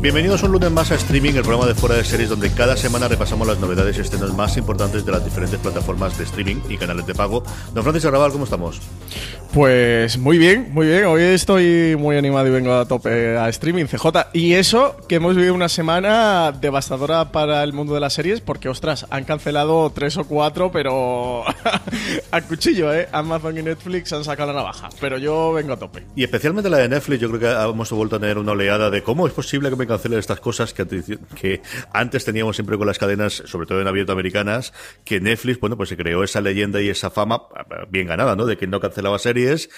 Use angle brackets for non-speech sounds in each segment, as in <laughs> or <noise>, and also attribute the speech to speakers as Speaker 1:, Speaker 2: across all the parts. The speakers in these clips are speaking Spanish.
Speaker 1: Bienvenidos un lunes más a Streaming, el programa de fuera de series donde cada semana repasamos las novedades y estrenos más importantes de las diferentes plataformas de streaming y canales de pago. Don Francisco Arrabal, ¿cómo estamos?
Speaker 2: Pues muy bien, muy bien. Hoy estoy muy animado y vengo a tope a streaming, CJ. Y eso, que hemos vivido una semana devastadora para el mundo de las series, porque ostras, han cancelado tres o cuatro, pero <laughs> a cuchillo, ¿eh? Amazon y Netflix han sacado la navaja. Pero yo vengo a tope.
Speaker 1: Y especialmente la de Netflix, yo creo que hemos vuelto a tener una oleada de cómo es posible que me cancelen estas cosas que, que antes teníamos siempre con las cadenas, sobre todo en abierto americanas, que Netflix, bueno, pues se creó esa leyenda y esa fama bien ganada, ¿no? De que no cancelaba series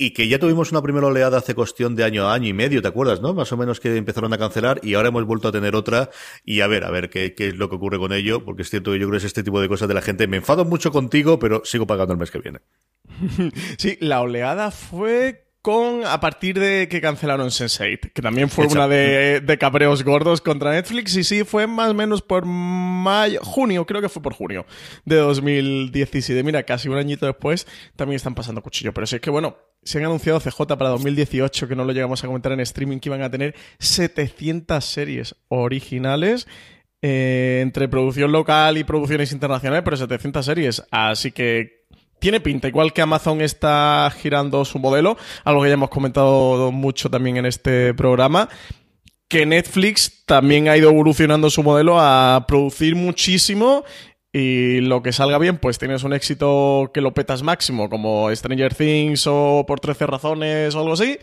Speaker 1: y que ya tuvimos una primera oleada hace cuestión de año a año y medio, ¿te acuerdas, no? Más o menos que empezaron a cancelar y ahora hemos vuelto a tener otra y a ver, a ver qué, qué es lo que ocurre con ello, porque es cierto que yo creo que es este tipo de cosas de la gente. Me enfado mucho contigo, pero sigo pagando el mes que viene. <laughs>
Speaker 2: sí, la oleada fue con a partir de que cancelaron Sense8, que también fue una de, de, cabreos gordos contra Netflix, y sí, fue más o menos por mayo, junio, creo que fue por junio de 2017. Mira, casi un añito después también están pasando cuchillo, pero sí es que bueno, se han anunciado CJ para 2018, que no lo llegamos a comentar en streaming, que iban a tener 700 series originales. Eh, entre producción local y producciones internacionales, pero 700 series. Así que tiene pinta, igual que Amazon está girando su modelo, algo que ya hemos comentado mucho también en este programa, que Netflix también ha ido evolucionando su modelo a producir muchísimo y lo que salga bien, pues tienes un éxito que lo petas máximo, como Stranger Things o por 13 razones o algo así,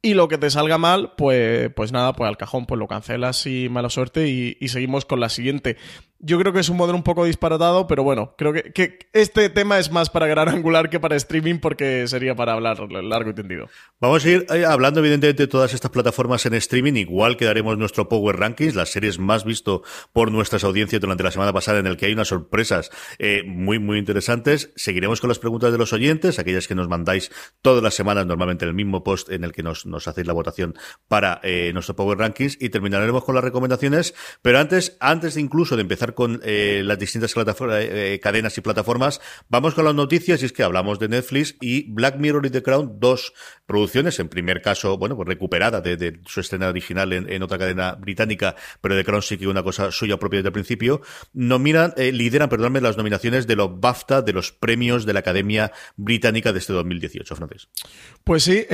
Speaker 2: y lo que te salga mal, pues, pues nada, pues al cajón, pues lo cancelas y mala suerte y, y seguimos con la siguiente. Yo creo que es un modelo un poco disparatado, pero bueno, creo que, que, este tema es más para gran angular que para streaming porque sería para hablar largo y tendido.
Speaker 1: Vamos a ir eh, hablando evidentemente de todas estas plataformas en streaming, igual que daremos nuestro Power Rankings, las series más visto por nuestras audiencias durante la semana pasada en el que hay unas sorpresas eh, muy, muy interesantes. Seguiremos con las preguntas de los oyentes, aquellas que nos mandáis todas las semanas, normalmente en el mismo post en el que nos, hacéis la votación para eh, nuestro Power Rankings y terminaremos con las recomendaciones, pero antes, antes incluso de empezar con eh, las distintas eh, eh, cadenas y plataformas, vamos con las noticias y es que hablamos de Netflix y Black Mirror y The Crown, dos producciones, en primer caso, bueno, pues recuperada de, su escena original en, otra cadena británica, pero The Crown sí que una cosa suya propia desde el principio, nominan, lideran, perdóname, las nominaciones de los BAFTA, de los premios de la Academia Británica de este 2018, Francis.
Speaker 2: Pues sí,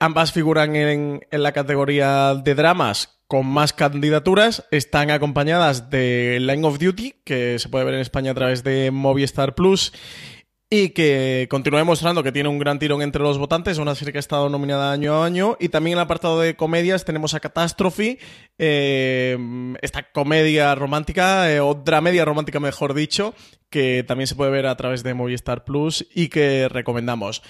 Speaker 2: ambas figuran en la categoría de dramas con más candidaturas. Están acompañadas de Line of Duty, que se puede ver en España a través de Movistar Plus. Y que continúa demostrando que tiene un gran tirón entre los votantes, una serie que ha estado nominada año a año. Y también en el apartado de comedias tenemos a Catastrophe, eh, esta comedia romántica, eh, o dramedia romántica mejor dicho, que también se puede ver a través de Movistar Plus y que recomendamos.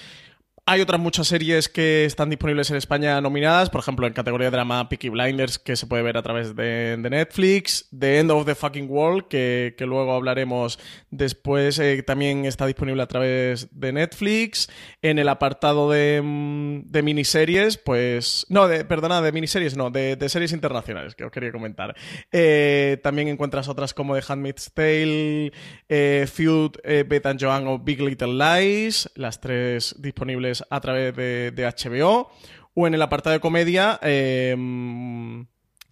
Speaker 2: Hay otras muchas series que están disponibles en España nominadas, por ejemplo, en categoría de drama Peaky Blinders, que se puede ver a través de, Netflix, The End of the Fucking World, que, luego hablaremos después, eh, también está disponible a través de Netflix. En el apartado de, mm, miniseries, pues... No, de, perdona, de miniseries, no, de, series internacionales, que os quería comentar. Eh, también encuentras otras como The Handmaid's Tale, eh, Feud, eh, Beth and Joan o Big Little Lies, las tres disponibles a través de, HBO. O en el apartado de comedia. Em,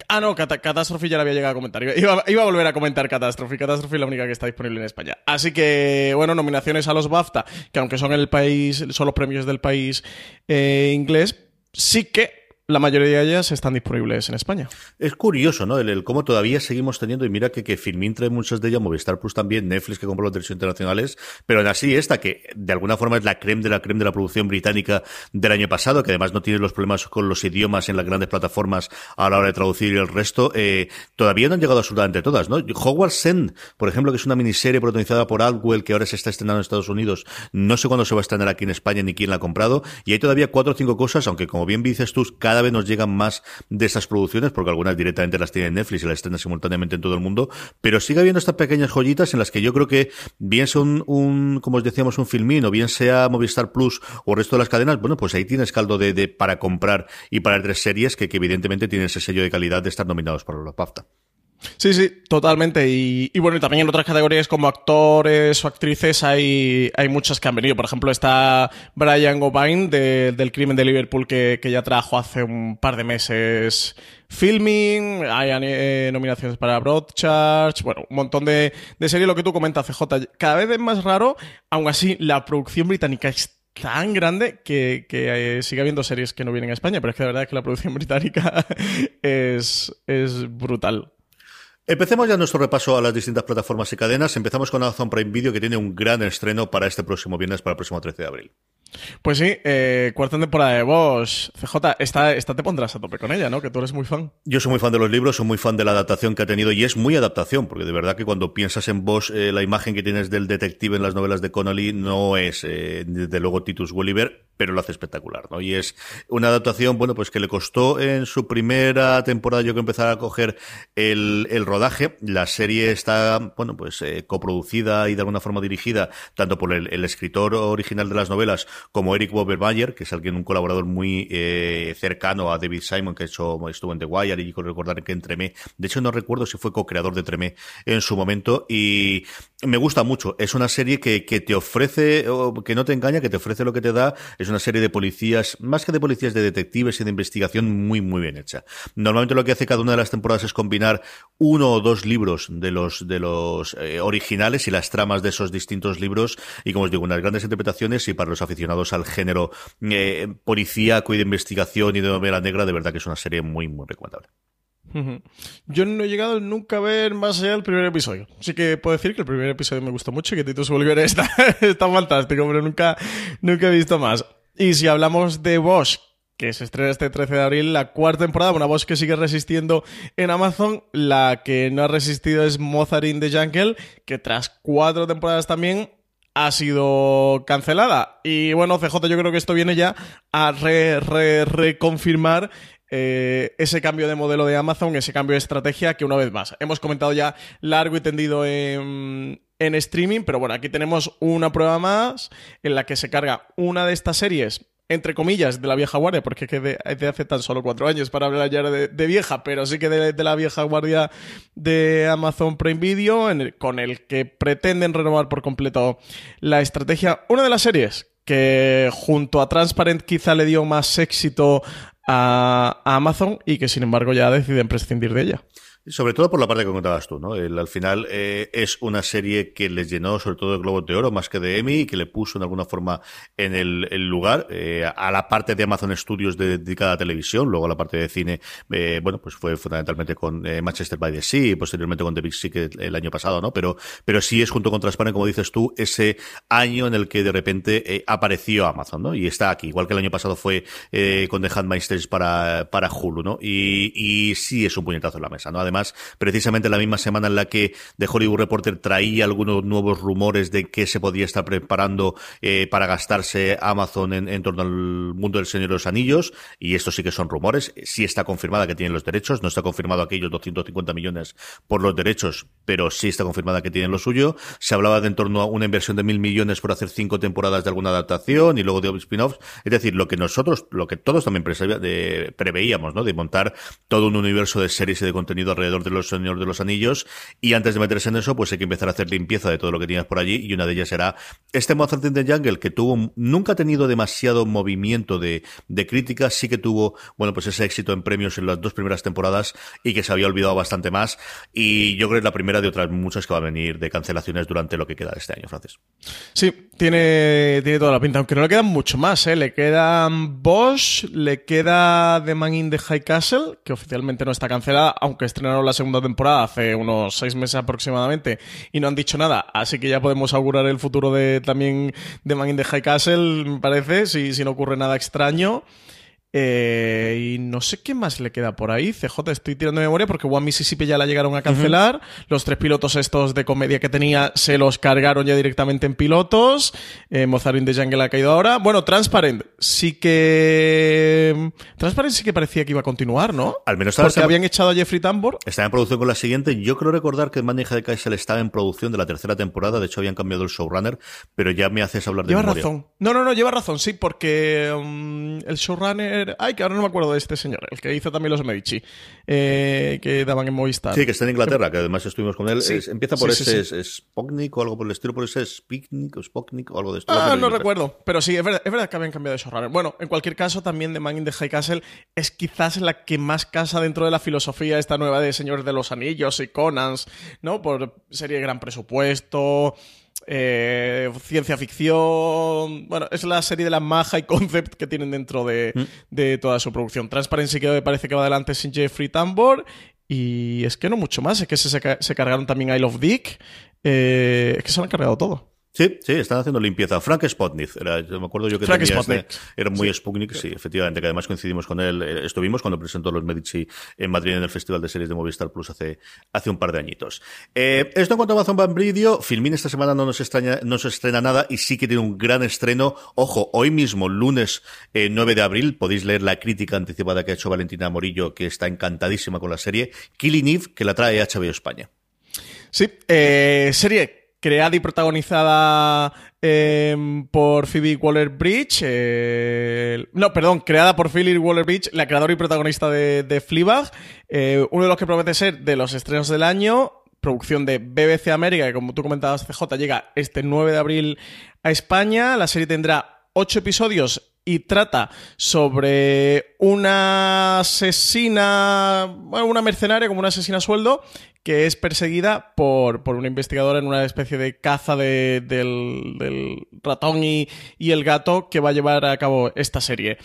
Speaker 2: ah, no, Catástrofe ya la había llegado a comentar. Iba, a volver a comentar Catástrofe. Catástrofe es la única que está disponible en España. Así que, bueno, nominaciones a los BAFTA, que aunque son el país, son los premios del país eh, inglés, sí que la mayoría de ellas están disponibles en España.
Speaker 1: Es curioso, ¿no? El, cómo todavía seguimos teniendo, y mira que, que Filmin trae muchas de ellas, Movistar Plus también, Netflix que compró los derechos internacionales, pero aún así esta, que de alguna forma es la creme de la creme de la producción británica del año pasado, que además no tiene los problemas con los idiomas en las grandes plataformas a la hora de traducir el resto, eh, todavía no han llegado absolutamente todas, ¿no? Hogwarts End, por ejemplo, que es una miniserie protagonizada por Aldwell, que ahora se está estrenando en Estados Unidos, no sé cuándo se va a estrenar aquí en España ni quién la ha comprado, y hay todavía cuatro o cinco cosas, aunque como bien dices tú, cada vez nos llegan más de esas producciones, porque algunas directamente las tiene Netflix y las estrenan simultáneamente en todo el mundo, pero sigue habiendo estas pequeñas joyitas en las que yo creo que bien sea un, como os decíamos, un filmín, o bien sea Movistar Plus o el resto de las cadenas, bueno, pues ahí tienes caldo de, para comprar y para tres series que, evidentemente tienen ese sello de calidad de estar nominados por los BAFTA.
Speaker 2: Sí, sí, totalmente. Y, bueno, y también en otras categorías como actores o actrices hay, hay muchas que han venido. Por ejemplo, está Brian O'Bine del Crimen de Liverpool que, ya trajo hace un par de meses filming, hay eh, nominaciones para Broadchurch, bueno, un montón de, de series, lo que tú comentas, CJ. Cada vez es más raro, aún así, la producción británica es tan grande que, que eh, sigue habiendo series que no vienen a España, pero es que la verdad es que la producción <laughs> británica es, es brutal.
Speaker 1: Empecemos ya nuestro repaso a las distintas plataformas y cadenas. Empezamos con Amazon Prime Video, que tiene un gran estreno para este próximo viernes, para el próximo 13 de abril.
Speaker 2: Pues sí, eh, cuarta temporada de Bosch. CJ, esta, esta te pondrás a tope con ella, ¿no? Que tú eres muy fan.
Speaker 1: Yo soy muy fan de los libros, soy muy fan de la adaptación que ha tenido y es muy adaptación, porque de verdad que cuando piensas en Bosch, eh, la imagen que tienes del detective en las novelas de Connolly no es, eh, desde luego, Titus Gulliver, pero lo hace espectacular, ¿no? Y es una adaptación, bueno, pues que le costó en su primera temporada yo que empezar a coger el, el rodaje. La serie está, bueno, pues eh, coproducida y de alguna forma dirigida tanto por el, el escritor original de las novelas como Eric Bobermayer, que es alguien, un colaborador muy eh, cercano a David Simon, que hecho, estuvo en The Wire y con recordar que en Tremé, de hecho no recuerdo si fue co-creador de Tremé en su momento, y me gusta mucho. Es una serie que, que te ofrece, que no te engaña, que te ofrece lo que te da. Es una serie de policías, más que de policías, de detectives y de investigación muy, muy bien hecha. Normalmente lo que hace cada una de las temporadas es combinar uno o dos libros de los, de los eh, originales y las tramas de esos distintos libros, y como os digo, unas grandes interpretaciones y para los aficionados al género eh, policíaco y de investigación y de novela negra, de verdad que es una serie muy, muy recomendable.
Speaker 2: Yo no he llegado nunca a ver más allá del primer episodio. Así que puedo decir que el primer episodio me gustó mucho y que Titus Volver está, <laughs> está fantástico, pero nunca, nunca he visto más. Y si hablamos de Bosch, que se estrena este 13 de abril, la cuarta temporada, una voz que sigue resistiendo en Amazon, la que no ha resistido es Mozart in the Jungle, que tras cuatro temporadas también ha sido cancelada. Y bueno, CJ, yo creo que esto viene ya a reconfirmar eh, ese cambio de modelo de Amazon, ese cambio de estrategia que una vez más hemos comentado ya largo y tendido en, en streaming, pero bueno, aquí tenemos una prueba más en la que se carga una de estas series entre comillas, de la vieja guardia, porque es de, hace tan solo cuatro años para hablar ya de, vieja, pero sí que de, la vieja guardia de Amazon Prime Video, con el que pretenden renovar por completo la estrategia. Una de las series que junto a Transparent quizá le dio más éxito a Amazon y que sin embargo ya deciden prescindir de ella.
Speaker 1: Sobre todo por la parte que contabas tú, ¿no? al final eh, es una serie que les llenó sobre todo de Globos de Oro más que de Emmy y que le puso en alguna forma en el, lugar eh, a la parte de Amazon Studios dedicada a televisión, luego a la parte de cine, eh, bueno, pues fue fundamentalmente con Manchester by the Sea y posteriormente con The Big Sick el, año pasado, ¿no? Pero, pero sí es junto con Transparent, como dices tú, ese año en el que de repente apareció Amazon, ¿no? Y está aquí, igual que el año pasado fue con The Handmaid's para, para Hulu, ¿no? Y, y sí es un puñetazo en la mesa, ¿no? Precisamente la misma semana en la que The Hollywood Reporter traía algunos nuevos rumores de que se podía estar preparando eh, para gastarse Amazon en, torno al mundo del Señor de los Anillos, y esto sí que son rumores, sí está confirmada que tienen los derechos, no está confirmado aquellos 250 millones por los derechos, pero sí está confirmada que tienen lo suyo. Se hablaba de en torno a una inversión de mil millones por hacer cinco temporadas de alguna adaptación y luego de spin-offs, es decir, lo que nosotros, lo que todos también preveíamos, ¿no? De montar todo un universo de series y de contenido alrededor de los Señor de los Anillos, y antes de meterse en eso, pues hay que empezar a hacer limpieza de todo lo que tienes por allí, y una de ellas será este Mozart in the Jungle, que tuvo, nunca ha tenido demasiado movimiento de, de críticas, sí que tuvo, bueno, pues ese éxito en premios en las dos primeras temporadas, y que se había olvidado bastante más, y yo creo que es la primera de otras muchas que va a venir de cancelaciones durante lo que queda de este año, Francis.
Speaker 2: Sí, tiene, tiene toda la pinta, aunque no le quedan mucho más, ¿eh? Le quedan Bosch, le queda The Man in the High Castle, que oficialmente no está cancelada, aunque la segunda temporada hace unos seis meses aproximadamente y no han dicho nada, así que ya podemos augurar el futuro de también The Man in the High Castle, me parece, si, si no ocurre nada extraño. Eh, y no sé qué más le queda por ahí. CJ, estoy tirando de memoria porque One Mississippi ya la llegaron a cancelar. Los tres pilotos estos de comedia que tenía se los cargaron ya directamente en pilotos. Eh, Mozart in the Jungle ha caído ahora. Bueno, Transparent sí que. Transparent sí que parecía que iba a continuar, ¿no?
Speaker 1: Al menos
Speaker 2: Porque habían echado a Jeffrey Tambor.
Speaker 1: Estaba en producción con la siguiente. Yo creo recordar que Maneja de Kaiser estaba en producción de la tercera temporada. De hecho, habían cambiado el showrunner, pero ya me haces hablar de
Speaker 2: Lleva razón. No, no, no, lleva razón, sí, porque um, el showrunner Ay, que ahora no me acuerdo de este señor, el que hizo también los Medici, eh, que daban en Movistar.
Speaker 1: Sí, que está en Inglaterra, que además estuvimos con él. empieza por ese es, o algo por el estilo, por ese Spiknik o Spoknik o algo de esto.
Speaker 2: Ah, no recuerdo. Pero sí, es verdad, es verdad que habían cambiado de showrunner. Bueno, en cualquier caso, también The Man in the High Castle es quizás la que más casa dentro de la filosofía esta nueva de Señor de los Anillos y Conans, ¿no? Por serie de gran presupuesto eh, ciencia ficción. Bueno, es la serie de la maja y concept que tienen dentro de, mm. toda su producción. Transparency que me parece que va adelante sin Jeffrey Tambor. Y es que no mucho más, es que se, se cargaron también I Love Dick. Eh, es que se lo han cargado todo.
Speaker 1: Sí, sí, están haciendo limpieza. Frank Spotnik, era, yo me acuerdo yo que
Speaker 2: tenía este,
Speaker 1: era muy Sputnik, sí, efectivamente, que además coincidimos con él, eh, estuvimos cuando presentó los Medici en Madrid en el Festival de Series de Movistar Plus hace, hace un par de añitos. Eh, esto en cuanto a Amazon Prime Video, Filmin esta semana no nos, extraña, no se estrena nada y sí que tiene un gran estreno. Ojo, hoy mismo, lunes 9 eh, de abril, podéis leer la crítica anticipada que ha hecho Valentina Morillo, que está encantadísima con la serie, Killing Eve, que la trae HBO España.
Speaker 2: Sí, eh, serie creada y protagonizada em, por Phoebe Waller-Bridge. Eh, no, perdón, creada por Phoebe Waller-Bridge, la creadora y protagonista de, de Fleabag. Eh, uno de los que promete ser de los estrenos del año. Producción de BBC América, que como tú comentabas, CJ, llega este 9 de abril a España. La serie tendrá ocho episodios y trata sobre una asesina, bueno, una mercenaria como una asesina a sueldo que es perseguida por, por una investigadora en una especie de caza del, del, ratón y, y el gato que va a llevar a cabo esta serie.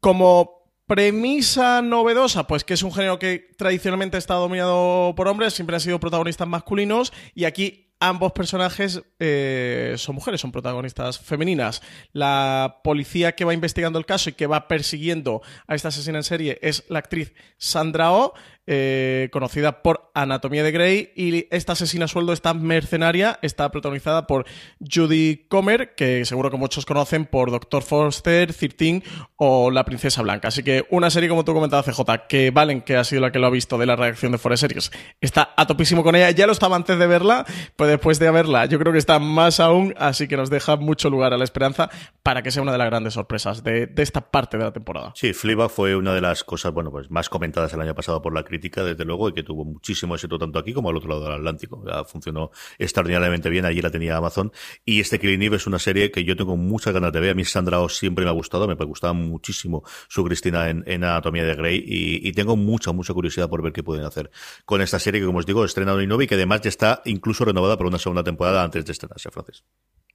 Speaker 2: Como premisa novedosa, pues que es un género que tradicionalmente está dominado por hombres, siempre han sido protagonistas masculinos y aquí ambos personajes eh, son mujeres, son protagonistas femeninas. La policía que va investigando el caso y que va persiguiendo a esta asesina en serie es la actriz Sandra Oh, eh, conocida por Anatomía de Grey, y esta asesina sueldo, esta mercenaria, está protagonizada por Judy Comer, que seguro que muchos conocen por Doctor Forster, 13 o La Princesa Blanca. Así que una serie, como tú comentabas, CJ, que Valen, que ha sido la que lo ha visto de la reacción de Forest Series, está a topísimo con ella. Ya lo estaba antes de verla, pues después de verla, yo creo que está más aún, así que nos deja mucho lugar a la esperanza para que sea una de las grandes sorpresas de, esta parte de la temporada.
Speaker 1: Sí, Fliba fue una de las cosas, bueno, pues más comentadas el año pasado por la crítica desde luego, y que tuvo muchísimo éxito tanto aquí como al otro lado del Atlántico. funcionó extraordinariamente bien, allí la tenía Amazon. Y este Killing Eve es una serie que yo tengo muchas ganas de ver. A mí Sandra Oh siempre me ha gustado, me gustaba muchísimo su Cristina en, Anatomía de Grey, y, tengo mucha, mucha curiosidad por ver qué pueden hacer con esta serie que, como os digo, estrenado en y que además ya está incluso renovada por una segunda temporada antes de estrenarse, Francis.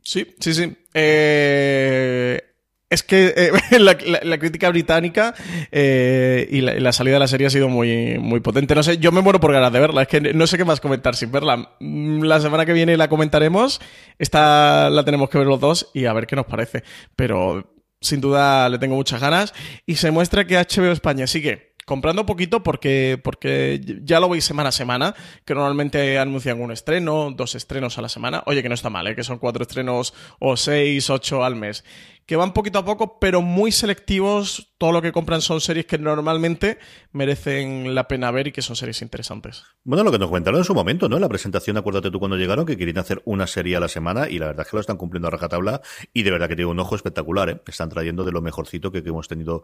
Speaker 2: Sí, sí, sí. Eh, es que eh, <laughs> la, crítica británica eh, y, la, salida de la serie ha sido muy, muy potente. No sé, yo me muero por ganas de verla. Es que no sé qué más comentar sin verla. Mm, la semana que viene la comentaremos. Esta la tenemos que ver los dos y a ver qué nos parece. Pero sin duda le tengo muchas ganas. Y se muestra que HBO España sigue comprando poquito porque, porque ya lo veis semana a semana, que normalmente anuncian un estreno, dos estrenos a la semana. Oye, que no está mal, ¿eh? que son cuatro estrenos o seis, ocho al mes. Que van poquito a poco, pero muy selectivos. Todo lo que compran son series que normalmente merecen la pena ver y que son series interesantes.
Speaker 1: Bueno, lo que nos comentaron en su momento, ¿no? En la presentación, acuérdate tú cuando llegaron, que querían hacer una serie a la semana y la verdad es que lo están cumpliendo a rajatabla y de verdad que tiene un ojo espectacular, ¿eh? Están trayendo de lo mejorcito que, que hemos tenido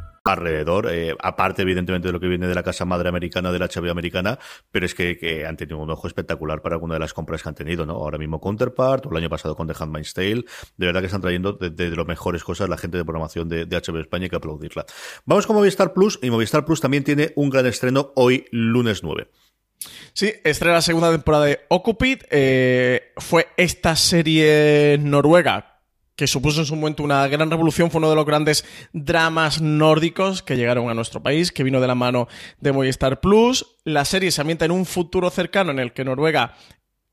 Speaker 1: Alrededor, eh, aparte evidentemente de lo que viene de la casa madre americana, de la HBO americana, pero es que, que, han tenido un ojo espectacular para alguna de las compras que han tenido, ¿no? Ahora mismo Counterpart, o el año pasado con The Handmaid's Tale, de verdad que están trayendo de, de, de mejores cosas la gente de programación de, de HBO España y que aplaudirla. Vamos con Movistar Plus, y Movistar Plus también tiene un gran estreno hoy, lunes 9.
Speaker 2: Sí, estrena la segunda temporada de Occupy. Eh, fue esta serie noruega que supuso en su momento una gran revolución, fue uno de los grandes dramas nórdicos que llegaron a nuestro país, que vino de la mano de Movistar Plus. La serie se ambienta en un futuro cercano en el que Noruega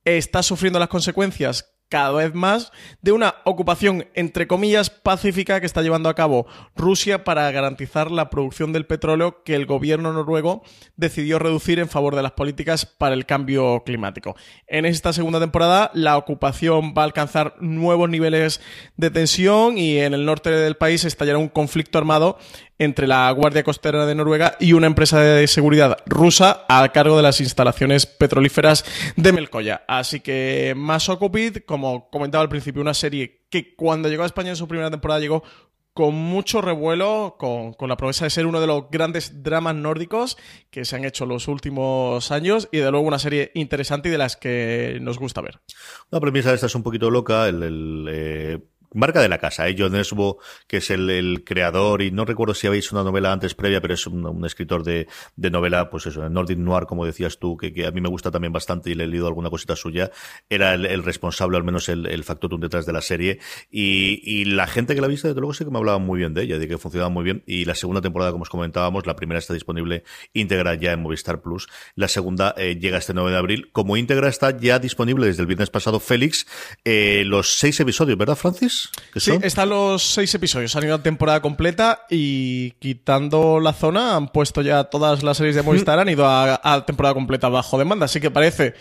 Speaker 2: está sufriendo las consecuencias cada vez más de una ocupación, entre comillas, pacífica que está llevando a cabo Rusia para garantizar la producción del petróleo que el gobierno noruego decidió reducir en favor de las políticas para el cambio climático. En esta segunda temporada, la ocupación va a alcanzar nuevos niveles de tensión y en el norte del país estallará un conflicto armado entre la Guardia Costera de Noruega y una empresa de seguridad rusa a cargo de las instalaciones petrolíferas de Melcoya. Así que más Occupid, como comentaba al principio, una serie que cuando llegó a España en su primera temporada llegó con mucho revuelo, con, con, la promesa de ser uno de los grandes dramas nórdicos que se han hecho los últimos años y de luego una serie interesante y de las que nos gusta ver.
Speaker 1: La premisa esta es un poquito loca, el... el eh marca de la casa, ¿eh? John Esbo, que es el, el, creador, y no recuerdo si habéis una novela antes previa, pero es un, un escritor de, de, novela, pues eso, Nordic Noir, como decías tú, que, que, a mí me gusta también bastante y le he leído alguna cosita suya, era el, responsable, al menos el, el factotum detrás de la serie, y, y, la gente que la ha visto, desde luego sé que me hablaba muy bien de ella, de que funcionaba muy bien, y la segunda temporada, como os comentábamos, la primera está disponible íntegra ya en Movistar Plus, la segunda eh, llega este 9 de abril, como íntegra está ya disponible desde el viernes pasado Félix, eh, los seis episodios, ¿verdad, Francis?
Speaker 2: Sí, están los seis episodios. Han ido a temporada completa y quitando la zona han puesto ya todas las series de Movistar, han ido a, a temporada completa bajo demanda. Así que parece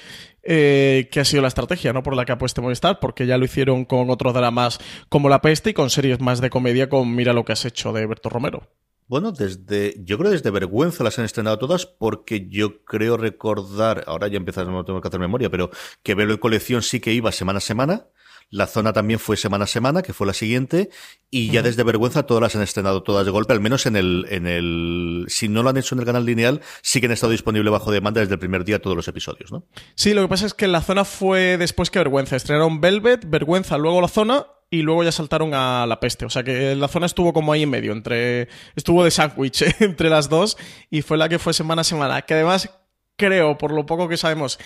Speaker 2: eh, que ha sido la estrategia, ¿no? Por la que ha puesto Movistar, porque ya lo hicieron con otros dramas como La Peste y con series más de comedia con Mira lo que has hecho de Berto Romero.
Speaker 1: Bueno, desde, yo creo desde vergüenza las han estrenado todas porque yo creo recordar, ahora ya empiezas, no tengo que hacer memoria, pero que Velo y Colección sí que iba semana a semana. La zona también fue semana a semana, que fue la siguiente, y ya desde vergüenza todas las han estrenado todas de golpe, al menos en el, en el, si no lo han hecho en el canal lineal, sí que han estado disponible bajo demanda desde el primer día todos los episodios, ¿no?
Speaker 2: Sí, lo que pasa es que la zona fue después que vergüenza. Estrenaron Velvet, vergüenza, luego la zona, y luego ya saltaron a la peste. O sea que la zona estuvo como ahí en medio, entre. estuvo de sándwich <laughs> entre las dos, y fue la que fue semana a semana. Que además creo, por lo poco que sabemos,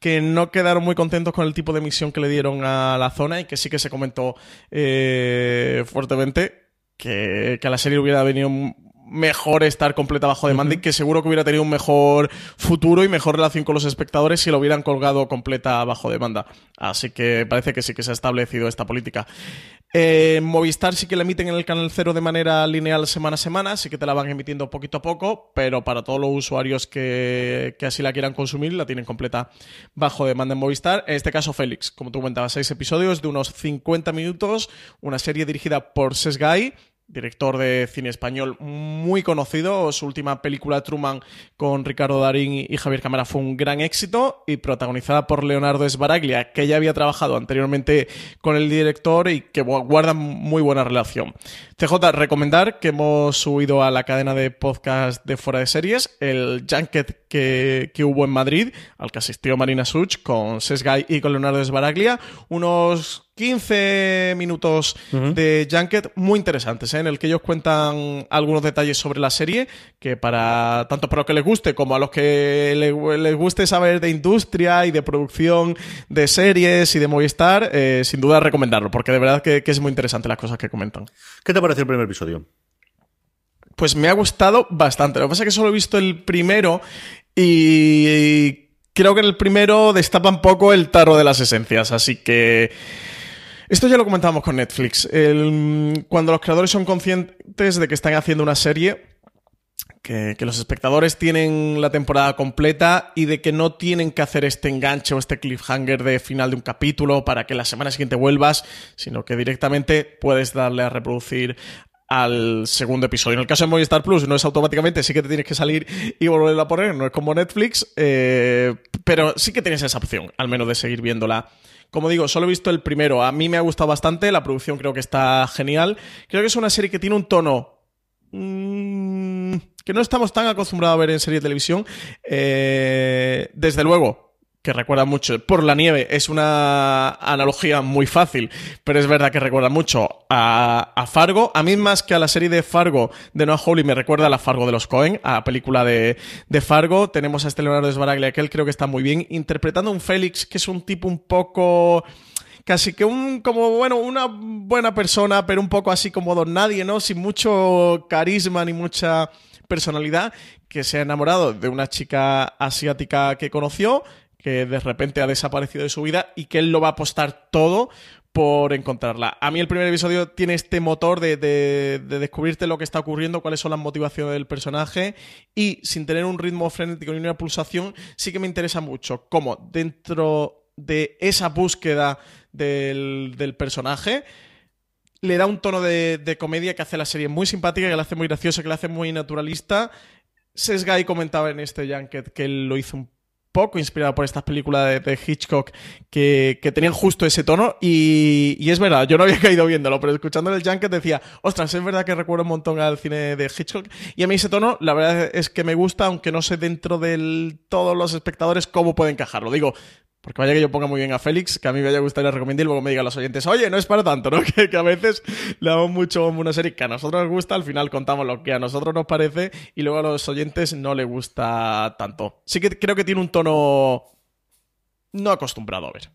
Speaker 2: que no quedaron muy contentos con el tipo de misión que le dieron a la zona y que sí que se comentó eh, fuertemente que, que, a la serie hubiera venido mejor estar completa bajo demanda uh -huh. y que seguro que hubiera tenido un mejor futuro y mejor relación con los espectadores si lo hubieran colgado completa bajo demanda. Así que parece que sí que se ha establecido esta política. Eh, Movistar sí que la emiten en el canal cero de manera lineal semana a semana, sí que te la van emitiendo poquito a poco, pero para todos los usuarios que, que así la quieran consumir, la tienen completa bajo demanda en Movistar. En este caso, Félix, como tú comentabas, seis episodios de unos 50 minutos, una serie dirigida por Sesgay, director de cine español muy conocido. Su última película, Truman, con Ricardo Darín y Javier Cámara, fue un gran éxito y protagonizada por Leonardo Sbaraglia, que ya había trabajado anteriormente con el director y que guardan muy buena relación. CJ, recomendar que hemos subido a la cadena de podcast de Fuera de Series el Junket que, que hubo en Madrid, al que asistió Marina Such con Sesgay y con Leonardo Sbaraglia. Unos 15 minutos de Junket muy interesantes, ¿eh? en el que ellos cuentan algunos detalles sobre la serie, que para tanto para los que les guste como a los que les, guste saber de industria y de producción de series y de Movistar, eh, sin duda recomendarlo, porque de verdad que, que es muy interesante las cosas que comentan.
Speaker 1: ¿Qué te parece el primer episodio?
Speaker 2: Pues me ha gustado bastante. Lo que pasa es que solo he visto el primero y creo que en el primero destapa un poco el tarro de las esencias, así que... Esto ya lo comentábamos con Netflix. cuando los creadores son conscientes de que están haciendo una serie, que, los espectadores tienen la temporada completa y de que no tienen que hacer este enganche o este cliffhanger de final de un capítulo para que la semana siguiente vuelvas, sino que directamente puedes darle a reproducir al segundo episodio. En el caso de Movistar Plus no es automáticamente, sí que te tienes que salir y volverla a poner, no es como Netflix, eh, pero sí que tienes esa opción, al menos de seguir viéndola como digo, solo he visto el primero. A mí me ha gustado bastante. La producción creo que está genial. Creo que es una serie que tiene un tono. Mm, que no estamos tan acostumbrados a ver en serie de televisión. Eh, desde luego, que recuerda mucho. Por la nieve es una analogía muy fácil, pero es verdad que recuerda mucho a, Fargo. A mí más que a la serie de Fargo de Noah Hawley me recuerda a la Fargo de los Cohen, a la película de, Fargo. Tenemos a este Leonardo Sbaraglia que creo que está muy bien interpretando a un Félix que es un tipo un poco casi que un, como, bueno, una buena persona, pero un poco así como don nadie, ¿no? Sin mucho carisma ni mucha personalidad, que se ha enamorado de una chica asiática que conoció, que de repente ha desaparecido de su vida y que él lo va a apostar todo por encontrarla. A mí el primer episodio tiene este motor de, de, descubrirte lo que está ocurriendo, cuáles son las motivaciones del personaje y sin tener un ritmo frenético ni una pulsación, sí que me interesa mucho cómo dentro de esa búsqueda del, personaje le da un tono de, comedia que hace la serie muy simpática, que la hace muy graciosa, que la hace muy naturalista. Sesgay comentaba en este Junket que él lo hizo un poco inspirado por estas películas de, Hitchcock que, tenían justo ese tono y, es verdad, yo no había <laughs> caído viéndolo, pero escuchando el Junket decía, ostras, es verdad que recuerdo un montón al cine de Hitchcock y a mí ese tono, la verdad es que me gusta, aunque no sé dentro de todos los espectadores cómo puede encajarlo. Digo, porque vaya que yo ponga muy bien a Félix, que a mí me haya gustado y le recomiende y luego me digan los oyentes, oye, no es para tanto, ¿no? <laughs> Que, a veces le damos mucho a una serie que a nosotros nos gusta, al final contamos lo que a nosotros nos parece y luego a los oyentes no le gusta tanto. Sí que creo que tiene un tono no acostumbrado a ver.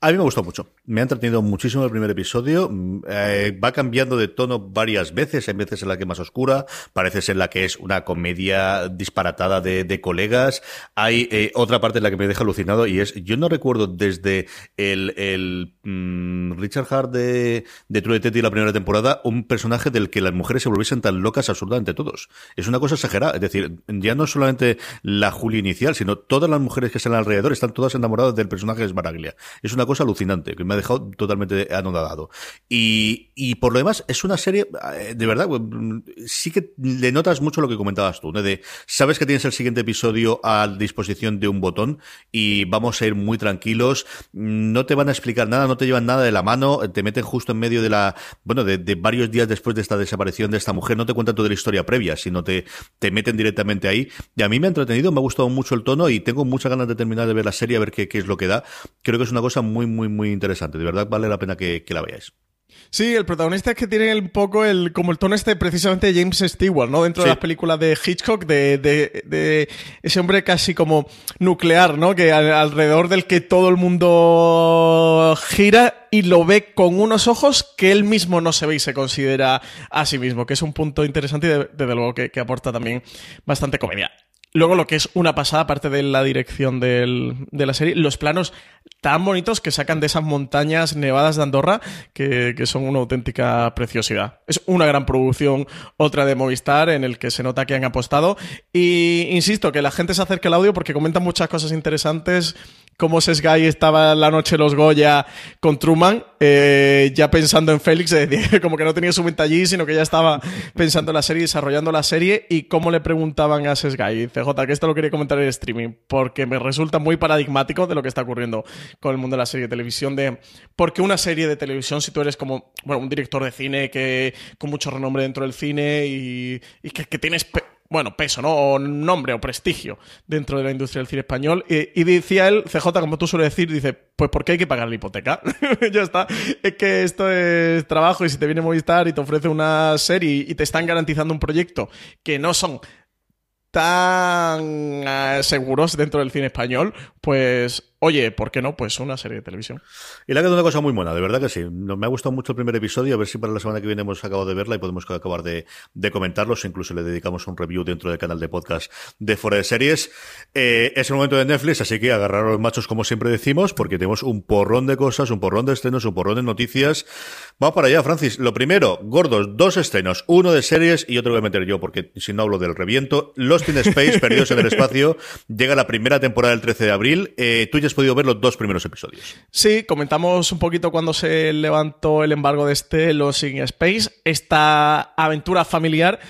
Speaker 1: A mí me gustó mucho. Me ha entretenido muchísimo el primer episodio. Mm, eh, va cambiando de tono varias veces. Hay veces en la que es más oscura, parece ser la que es una comedia disparatada de, colegas. Hay eh, otra parte en la que me deja alucinado y es, yo no recuerdo desde el, mm, Richard Hart de, de True Detective la primera temporada, un personaje del que las mujeres se volviesen tan locas absurdamente todos. Es una cosa exagerada. Es decir, ya no solamente la Julia inicial, sino todas las mujeres que están alrededor están todas enamoradas del personaje de Sbaraglia. Es una cosa alucinante, que me ha dejado totalmente anodado. Y, y por lo demás, es una serie, eh, de verdad, sí que le notas mucho lo que comentabas tú, ¿no? De, sabes que tienes el siguiente episodio a disposición de un botón y vamos a ir muy tranquilos, no te van a explicar nada, no te llevan nada de la mano, te meten justo en medio de la, bueno, de, varios días después de esta desaparición de esta mujer, no te cuentan toda la historia previa, sino te, te meten directamente ahí. Y a mí me ha entretenido, me ha gustado mucho el tono y tengo muchas ganas de terminar de ver la serie, a ver qué, qué es lo que da. Creo que es una cosa muy, muy, muy interesante. De verdad vale la pena que, la veáis.
Speaker 2: Sí, el protagonista es que tiene un poco el, como el tono este precisamente James Stewart, ¿no? Dentro de las películas de Hitchcock, de, de, ese hombre casi como nuclear, ¿no? Que alrededor del que todo el mundo gira y lo ve con unos ojos que él mismo no se ve y se considera a sí mismo, que es un punto interesante y desde luego que, que aporta también bastante comedia. Luego lo que es una pasada, aparte de la dirección de la serie, los planos tan bonitos que sacan de esas montañas nevadas de Andorra, que, que, son una auténtica preciosidad. Es una gran producción, otra de Movistar, en el que se nota que han apostado. Y insisto, que la gente se acerque al audio porque comentan muchas cosas interesantes cómo Sesgay estaba la noche los Goya con Truman, eh, ya pensando en Félix, <laughs> como que no tenía su mente allí, sino que ya estaba pensando en la serie, desarrollando la serie, y cómo le preguntaban a Sesgay, CJ, que esto lo quería comentar en streaming, porque me resulta muy paradigmático de lo que está ocurriendo con el mundo de la serie de televisión, de porque una serie de televisión, si tú eres como, un director de cine que con mucho renombre dentro del cine y, que, que tienes bueno, peso, ¿no? O nombre o prestigio dentro de la industria del cine español. Y, decía él, CJ, como tú sueles decir, dice, pues ¿por qué hay que pagar la hipoteca? <laughs> ya está. Es que esto es trabajo y si te viene Movistar y te ofrece una serie y te están garantizando un proyecto que no son tan eh, seguros dentro del cine español, pues oye, ¿por qué no? Pues una serie de televisión.
Speaker 1: Y le ha quedado una cosa muy buena, de verdad que sí. Me ha gustado mucho el primer episodio, a ver si para la semana que viene hemos acabado de verla y podemos acabar de, comentarlos. Incluso le dedicamos un review dentro del canal de podcast de Fuera de Series. Eh, es el momento de Netflix, así que agarrar los machos como siempre decimos, porque tenemos un porrón de cosas, un porrón de estrenos, un porrón de noticias. Vamos para allá, Francis. Lo primero, gordos, dos estrenos, uno de series y otro voy a meter yo, porque si no hablo del reviento. Lost in Space, perdidos en el espacio, <laughs> llega la primera temporada el 13 de abril. Eh, tú ya has podido ver los dos primeros episodios.
Speaker 2: Sí, comentamos un poquito cuando se levantó el embargo de este Lost in Space, esta aventura familiar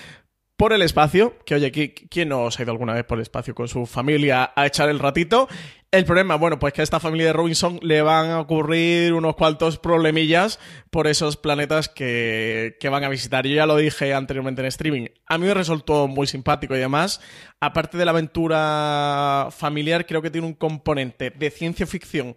Speaker 2: por el espacio, que oye, ¿quién no se ha ido alguna vez por el espacio con su familia a echar el ratito? El problema, bueno, pues que a esta familia de Robinson le van a ocurrir unos cuantos problemillas por esos planetas que, que, van a visitar. Yo ya lo dije anteriormente en streaming. A mí me resultó muy simpático y además, aparte de la aventura familiar, creo que tiene un componente de ciencia ficción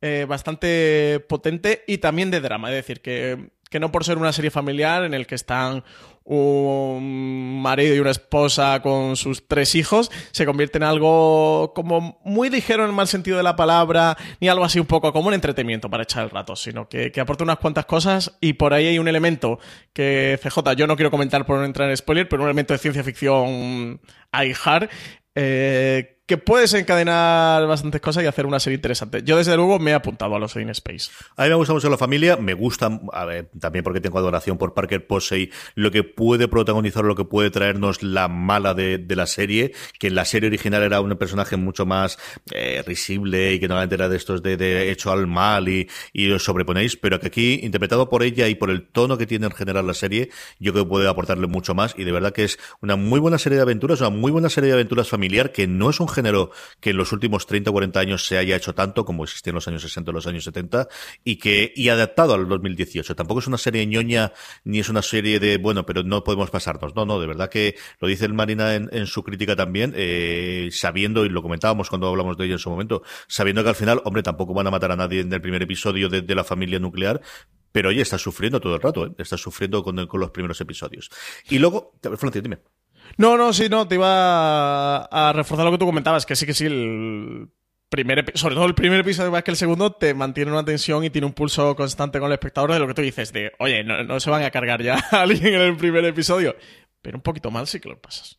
Speaker 2: eh, bastante potente y también de drama. Es decir, que, que no por ser una serie familiar en el que están un marido y una esposa con sus tres hijos, se convierte en algo como muy ligero en el mal sentido de la palabra, ni algo así un poco como un entretenimiento para echar el rato, sino que, aporta unas cuantas cosas y por ahí hay un elemento que CJ, yo no quiero comentar por no entrar en spoiler, pero un elemento de ciencia ficción a hard, eh, que puedes encadenar bastantes cosas y hacer una serie interesante. Yo, desde luego, me he apuntado a los In Space.
Speaker 1: A mí me gusta mucho la familia, me gusta, a ver, también porque tengo adoración por Parker Posey, lo que puede protagonizar, lo que puede traernos la mala de, la serie, que en la serie original era un personaje mucho más eh, risible y que no era de estos de, hecho al mal y, y os sobreponéis, pero que aquí, interpretado por ella y por el tono que tiene en general la serie, yo creo que puede aportarle mucho más y de verdad que es una muy buena serie de aventuras, una muy buena serie de aventuras familiar que no es un género que en los últimos 30 o 40 años se haya hecho tanto como existía en los años 60 o los años 70 y que y adaptado al 2018. Tampoco es una serie ñoña ni es una serie de, bueno, pero no podemos pasarnos. No, no, de verdad que lo dice el Marina en, su crítica también, eh, sabiendo, y lo comentábamos cuando hablamos de ella en su momento, sabiendo que al final, hombre, tampoco van a matar a nadie en el primer episodio de, la familia nuclear, pero oye, está sufriendo todo el rato, ¿eh? está sufriendo con, con los primeros episodios. Y luego, Francis, dime.
Speaker 2: No, no, sí, no, te iba a, reforzar lo que tú comentabas, que sí, que sí, el primer sobre todo el primer episodio más que el segundo, te mantiene una tensión y tiene un pulso constante con el espectador de lo que tú dices, de, oye, no, no se van a cargar ya <laughs> a alguien en el primer episodio. Pero un poquito mal sí que lo pasas.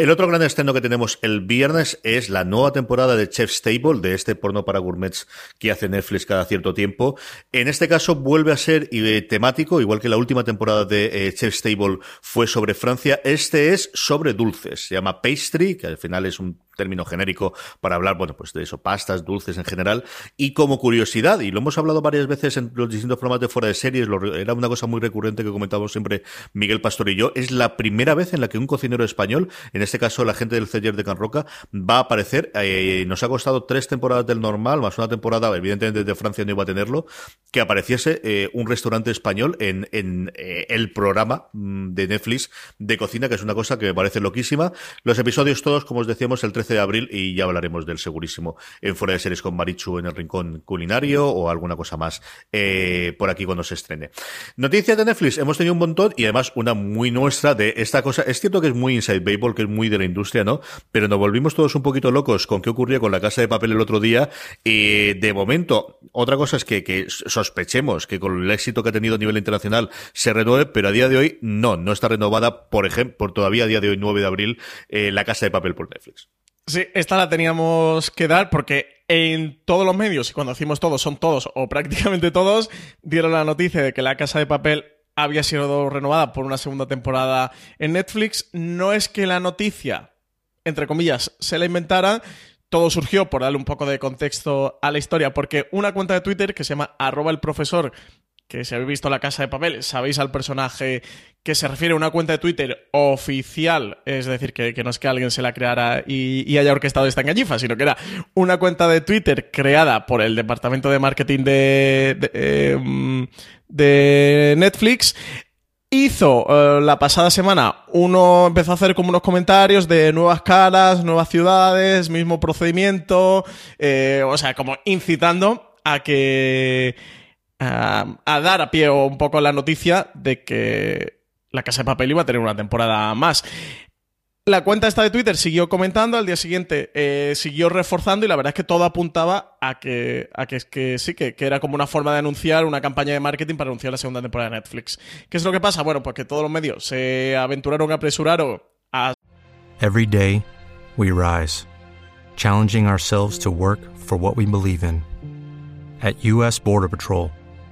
Speaker 1: El otro gran estreno que tenemos el viernes es la nueva temporada de Chef's Table, de este porno para gourmets que hace Netflix cada cierto tiempo. En este caso vuelve a ser eh, temático, igual que la última temporada de eh, Chef's Table fue sobre Francia. Este es sobre dulces. Se llama Pastry, que al final es un término genérico para hablar, bueno, pues de eso, pastas, dulces en general. Y como curiosidad, y lo hemos hablado varias veces en los distintos programas de fuera de series, era una cosa muy recurrente que comentábamos siempre Miguel Pastor y yo, es la primera vez en la que un cocinero español, en este caso la gente del Celler de Can Roca, va a aparecer. Eh, nos ha costado tres temporadas del normal, más una temporada, evidentemente de Francia no iba a tenerlo, que apareciese eh, un restaurante español en, en eh, el programa mm, de Netflix de cocina, que es una cosa que me parece loquísima. Los episodios todos, como os decíamos, el 13 de abril y ya hablaremos del segurísimo en Fuera de Series con Marichu en el Rincón Culinario o alguna cosa más por aquí cuando se estrene. Noticias de Netflix, hemos tenido un montón y además una muy nuestra de esta cosa. Es cierto que es muy inside baseball, que es muy de la industria, ¿no? Pero nos volvimos todos un poquito locos con qué ocurría con la casa de papel el otro día. y de momento, otra cosa es que, que sospechemos que con el éxito que ha tenido a nivel internacional se renueve, pero a día de hoy no, no está renovada, por ejemplo, por todavía a día de hoy, 9 de abril, eh, la casa de papel por Netflix.
Speaker 2: Sí, esta la teníamos que dar porque en todos los medios, y cuando decimos todos, son todos o prácticamente todos, dieron la noticia de que La Casa de Papel había sido renovada por una segunda temporada en Netflix. No es que la noticia, entre comillas, se la inventara, todo surgió por darle un poco de contexto a la historia, porque una cuenta de Twitter que se llama arroba el profesor que si habéis visto La Casa de Papel, sabéis al personaje que se refiere a una cuenta de Twitter oficial, es decir, que, no es que alguien se la creara y, haya orquestado esta engañifa, sino que era una cuenta de Twitter creada por el departamento de marketing de, de, de Netflix. Hizo eh, la pasada semana, uno empezó a hacer como unos comentarios de nuevas caras, nuevas ciudades, mismo procedimiento, eh, o sea, como incitando a que... a, dar a pie un poco la noticia de que la Casa de Papel iba a tener una temporada más. La cuenta esta de Twitter siguió comentando, al día siguiente eh, siguió reforzando y la verdad es que todo apuntaba a que, a que, que sí, que, que, era como una forma de anunciar una campaña de marketing para anunciar la segunda temporada de Netflix. ¿Qué es lo que pasa? Bueno, pues que todos los medios se aventuraron, apresuraron a...
Speaker 3: Every day we rise, challenging ourselves to work for what we believe in. At U.S. Border Patrol,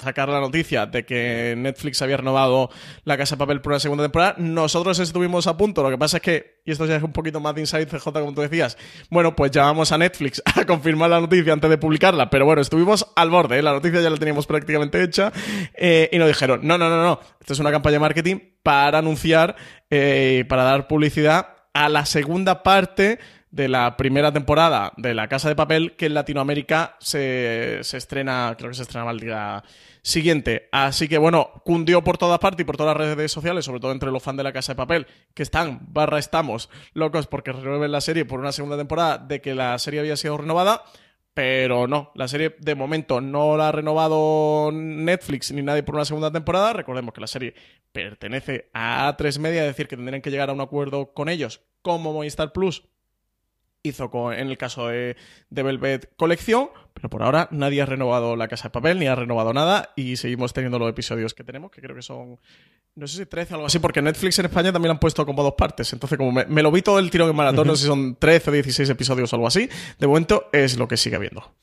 Speaker 2: Sacar la noticia de que Netflix había renovado La Casa de Papel por una segunda temporada. Nosotros estuvimos a punto, lo que pasa es que, y esto ya es un poquito más de Inside CJ, como tú decías, bueno, pues llamamos a Netflix <laughs> a confirmar la noticia antes de publicarla, pero bueno, estuvimos al borde, ¿eh? la noticia ya la teníamos prácticamente hecha, eh, y nos dijeron, no, no, no, no, esto es una campaña de marketing para anunciar, eh, para dar publicidad a la segunda parte de la primera temporada de La Casa de Papel, que en Latinoamérica se, se estrena, creo que se estrena el día siguiente. Así que bueno, cundió por todas partes y por todas las redes sociales, sobre todo entre los fans de La Casa de Papel, que están, barra estamos, locos porque renueven la serie por una segunda temporada de que la serie había sido renovada. Pero no, la serie de momento no la ha renovado Netflix ni nadie por una segunda temporada. Recordemos que la serie pertenece a A3 Media, es decir, que tendrían que llegar a un acuerdo con ellos, como Movistar Plus hizo con, en el caso de, de, Velvet Colección, pero por ahora nadie ha renovado La Casa de Papel, ni ha renovado nada, y seguimos teniendo los episodios que tenemos, que creo que son, no sé si 13 o algo así, porque Netflix en España también lo han puesto como dos partes, entonces como me, me lo vi todo el tiro en maratón, no sé si son 13 o 16 episodios o algo así, de momento es lo que sigue habiendo.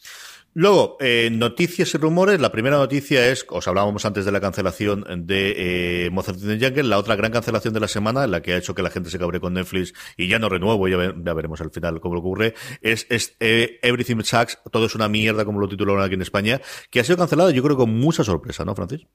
Speaker 1: Luego, eh, noticias y rumores. La primera noticia es, os hablábamos antes de la cancelación de eh, Mozart in the Jungle, la otra gran cancelación de la semana, la que ha hecho que la gente se cabre con Netflix y ya no renuevo, ya, ya veremos al final cómo ocurre, es, es eh, Everything Sucks, todo es una mierda, como lo titularon aquí en España, que ha sido cancelada, yo creo, con mucha sorpresa, ¿no, Francis?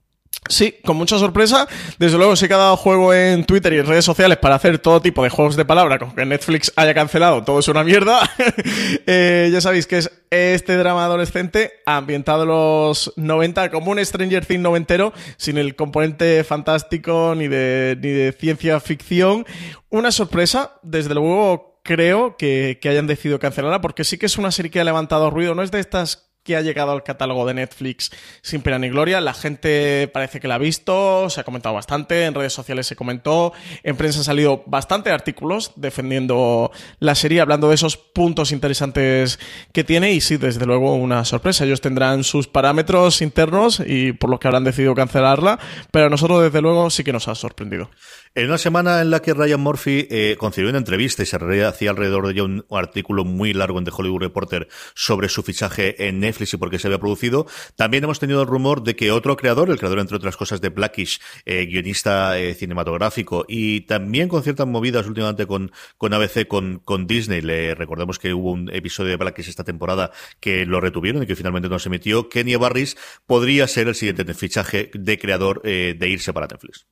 Speaker 2: Sí, con mucha sorpresa. Desde luego sí que ha dado juego en Twitter y en redes sociales para hacer todo tipo de juegos de palabra, como que Netflix haya cancelado, todo es una mierda. <laughs> eh, ya sabéis que es este drama adolescente ambientado en los 90 como un Stranger Things noventero, sin el componente fantástico ni de, ni de ciencia ficción. Una sorpresa, desde luego creo que, que hayan decidido cancelarla, porque sí que es una serie que ha levantado ruido, no es de estas que ha llegado al catálogo de Netflix sin pena ni gloria. La gente parece que la ha visto, se ha comentado bastante, en redes sociales se comentó, en prensa han salido bastante artículos defendiendo la serie, hablando de esos puntos interesantes que tiene y sí, desde luego una sorpresa. Ellos tendrán sus parámetros internos y por los que habrán decidido cancelarla, pero a nosotros desde luego sí que nos ha sorprendido.
Speaker 1: En una semana en la que Ryan Murphy eh, concedió una entrevista y se hacía alrededor de ella un artículo muy largo en The Hollywood Reporter sobre su fichaje en Netflix y por qué se había producido, también hemos tenido el rumor de que otro creador, el creador entre otras cosas de Blackish, eh, guionista eh, cinematográfico y también con ciertas movidas últimamente con, con ABC, con, con Disney, le recordemos que hubo un episodio de Blackish esta temporada que lo retuvieron y que finalmente no se emitió, Kenya Barris podría ser el siguiente fichaje de creador eh, de irse para Netflix.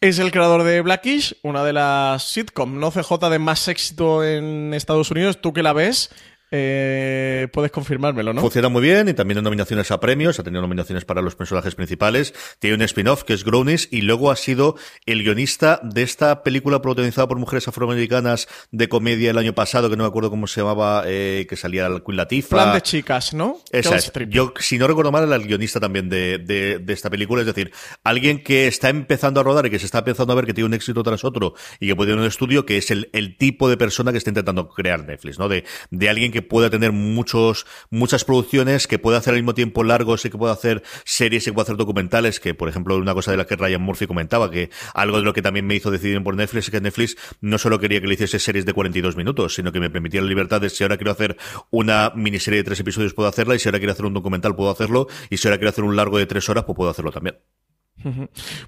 Speaker 2: Es el creador de Blackish, una de las sitcom, no CJ de más éxito en Estados Unidos. ¿Tú que la ves? Eh, puedes confirmármelo, ¿no?
Speaker 1: Funciona muy bien y también en nominaciones a premios, ha tenido nominaciones para los personajes principales. Tiene un spin-off que es Grownies y luego ha sido el guionista de esta película protagonizada por mujeres afroamericanas de comedia el año pasado, que no me acuerdo cómo se llamaba, eh, que salía el Queen Latifah.
Speaker 2: Plan de chicas, ¿no?
Speaker 1: Esa es. Yo, si no recuerdo mal, era el guionista también de, de, de, esta película, es decir, alguien que está empezando a rodar y que se está empezando a ver que tiene un éxito tras otro y que puede tener un estudio, que es el, el tipo de persona que está intentando crear Netflix, ¿no? De, de alguien que pueda tener muchos, muchas producciones, que pueda hacer al mismo tiempo largos y que pueda hacer series y que pueda hacer documentales, que por ejemplo una cosa de la que Ryan Murphy comentaba, que algo de lo que también me hizo decidir por Netflix es que Netflix no solo quería que le hiciese series de 42 minutos, sino que me permitía la libertad de si ahora quiero hacer una miniserie de tres episodios puedo hacerla y si ahora quiero hacer un documental puedo hacerlo y si ahora quiero hacer un largo de tres horas pues puedo hacerlo también.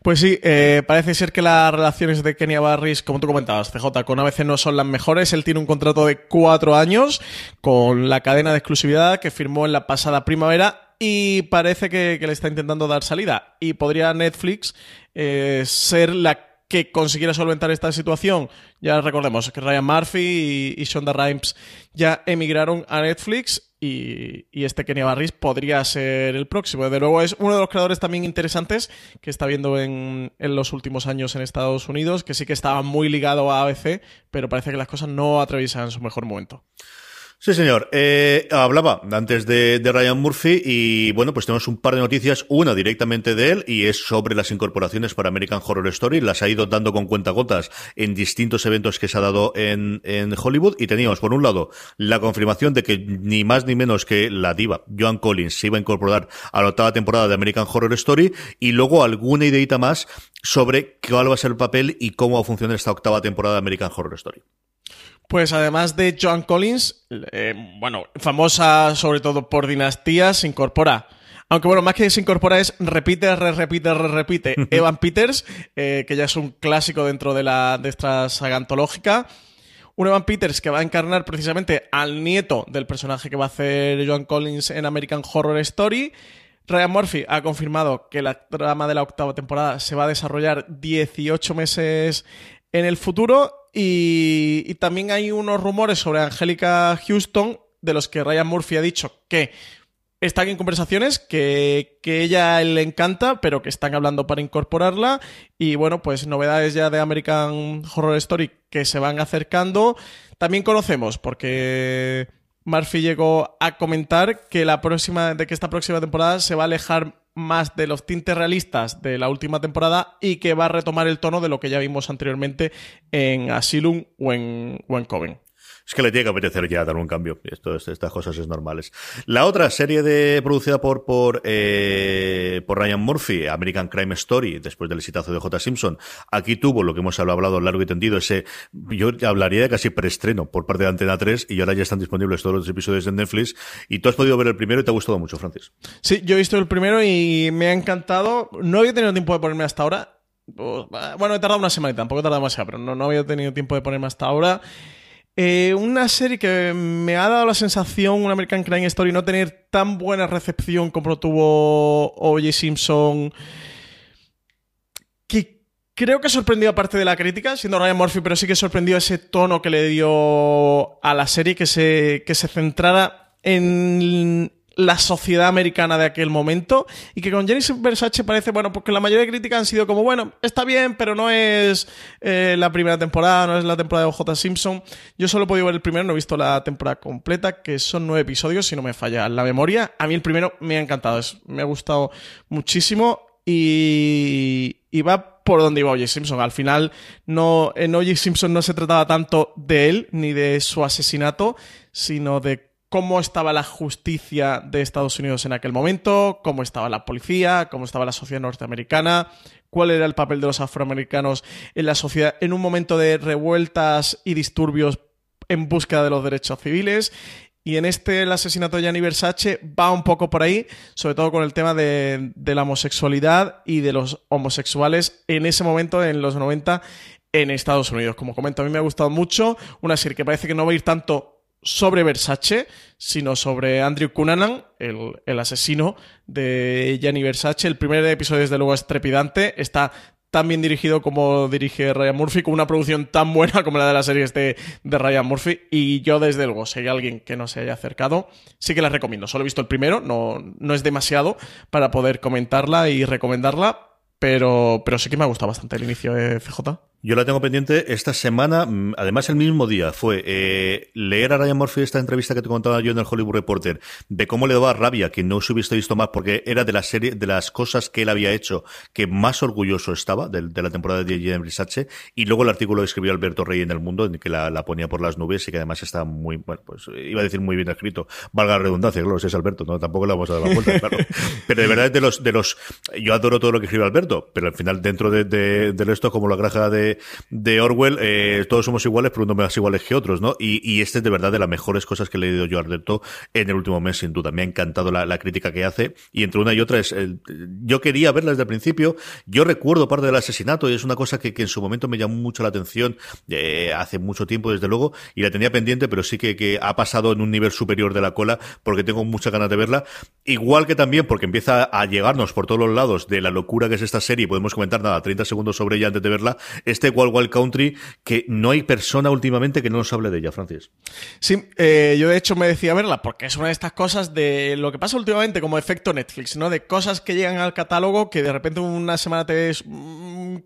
Speaker 2: Pues sí, eh, parece ser que las relaciones de Kenya Barris, como tú comentabas, CJ, con ABC no son las mejores. Él tiene un contrato de cuatro años con la cadena de exclusividad que firmó en la pasada primavera y parece que, le está intentando dar salida. Y podría Netflix eh, ser la que consiguiera solventar esta situación. Ya recordemos que Ryan Murphy y, Shonda Rhimes ya emigraron a Netflix y, este Kenya Barris podría ser el próximo. Desde luego es uno de los creadores también interesantes que está viendo en, en los últimos años en Estados Unidos, que sí que estaba muy ligado a ABC, pero parece que las cosas no atraviesan su mejor momento.
Speaker 1: Sí, señor. Eh, hablaba antes de, Ryan Murphy y bueno, pues tenemos un par de noticias. Una directamente de él y es sobre las incorporaciones para American Horror Story. Las ha ido dando con cuentagotas en distintos eventos que se ha dado en, en Hollywood. Y teníamos, por un lado, la confirmación de que ni más ni menos que la diva Joan Collins se iba a incorporar a la octava temporada de American Horror Story. Y luego alguna ideita más sobre cuál va a ser el papel y cómo va a funcionar esta octava temporada de American Horror Story.
Speaker 2: Pues además de Joan Collins, eh, bueno, famosa sobre todo por dinastías, se incorpora. Aunque bueno, más que se incorpora es repite, re repite, re repite. <laughs> Evan Peters, eh, que ya es un clásico dentro de, la, de esta saga antológica. Un Evan Peters que va a encarnar precisamente al nieto del personaje que va a hacer Joan Collins en American Horror Story. Ryan Murphy ha confirmado que la trama de la octava temporada se va a desarrollar 18 meses en el futuro y, también hay unos rumores sobre Angélica Houston de los que Ryan Murphy ha dicho que están en conversaciones, que, que ella le encanta, pero que están hablando para incorporarla. Y bueno, pues novedades ya de American Horror Story que se van acercando. También conocemos, porque Murphy llegó a comentar que la próxima, de que esta próxima temporada se va a alejar más de los tintes realistas de la última temporada y que va a retomar el tono de lo que ya vimos anteriormente en Asylum o en, o en Coven
Speaker 1: es que le tiene que apetecer ya dar un cambio. Estas cosas es normales. La otra serie de producida por por, eh, por Ryan Murphy, American Crime Story, después del exitazo de J. Simpson, aquí tuvo lo que hemos hablado largo y tendido, ese, yo hablaría de casi preestreno por parte de Antena 3 y ahora ya están disponibles todos los episodios de Netflix. Y tú has podido ver el primero y te ha gustado mucho, Francis.
Speaker 2: Sí, yo he visto el primero y me ha encantado. No había tenido tiempo de ponerme hasta ahora. Bueno, he tardado una semana y tampoco he tardado demasiado, pero no, no había tenido tiempo de ponerme hasta ahora. Eh, una serie que me ha dado la sensación, un American Crime Story, no tener tan buena recepción como tuvo O.J. Simpson. Que creo que sorprendió a parte de la crítica, siendo Ryan Murphy, pero sí que sorprendió ese tono que le dio a la serie, que se, que se centrara en la sociedad americana de aquel momento y que con Jenny Versace parece, bueno, porque la mayoría de críticas han sido como, bueno, está bien, pero no es eh, la primera temporada, no es la temporada de OJ Simpson. Yo solo he podido ver el primero, no he visto la temporada completa, que son nueve episodios, si no me falla la memoria. A mí el primero me ha encantado, me ha gustado muchísimo y, y va por donde iba O.J. Simpson. Al final, no, en O.J. Simpson no se trataba tanto de él ni de su asesinato, sino de cómo estaba la justicia de Estados Unidos en aquel momento, cómo estaba la policía, cómo estaba la sociedad norteamericana, cuál era el papel de los afroamericanos en la sociedad en un momento de revueltas y disturbios en búsqueda de los derechos civiles. Y en este, el asesinato de Gianni Versace va un poco por ahí, sobre todo con el tema de, de la homosexualidad y de los homosexuales en ese momento, en los 90, en Estados Unidos. Como comento, a mí me ha gustado mucho. Una serie que parece que no va a ir tanto sobre Versace, sino sobre Andrew Cunanan, el, asesino de Gianni Versace. El primer episodio, desde luego, es trepidante. Está tan bien dirigido como dirige Ryan Murphy, con una producción tan buena como la de las series de, de Ryan Murphy. Y yo, desde luego, si hay alguien que no se haya acercado, sí que la recomiendo. Solo he visto el primero, no, no es demasiado para poder comentarla y recomendarla, pero, pero sí que me ha gustado bastante el inicio de CJ.
Speaker 1: Yo la tengo pendiente esta semana, mm, además el mismo día, fue eh, leer a Ryan Murphy esta entrevista que te contaba yo en el Hollywood Reporter, de cómo le daba rabia que no se hubiese visto más, porque era de la serie, de las cosas que él había hecho, que más orgulloso estaba de, la temporada de J.M. Brisache, y luego el artículo que escribió Alberto Rey en El Mundo, en que la, ponía por las nubes y que además está muy, bueno, pues iba a decir muy bien escrito, valga la redundancia, claro, si es Alberto, no, tampoco le vamos a dar la vuelta, <laughs> claro. Pero de verdad, de los, de los, yo adoro todo lo que escribe Alberto, pero al final dentro de, de, de esto, como la granja de de, Orwell, eh, todos somos iguales, pero uno más iguales que otros, ¿no? Y, este es de verdad de las mejores cosas que he leído yo a Alberto en el último mes, sin duda. Me ha encantado la, crítica que hace. Y entre una y otra es, yo quería verla desde el principio. Yo recuerdo parte del asesinato y es una cosa que, en su momento me llamó mucho la atención eh, hace mucho tiempo, desde luego, y la tenía pendiente, pero sí que, ha pasado en un nivel superior de la cola porque tengo muchas ganas de verla. Igual que también porque empieza a llegarnos por todos los lados de la locura que es esta serie, podemos comentar nada, 30 segundos sobre ella antes de verla, este Wild Wild Country, que no hay persona últimamente que no nos hable de ella, Francis.
Speaker 2: Sí, eh, yo de hecho me decía verla, porque es una de estas cosas de lo que pasa últimamente como efecto Netflix, ¿no? De cosas que llegan al catálogo que de repente una semana te ves 15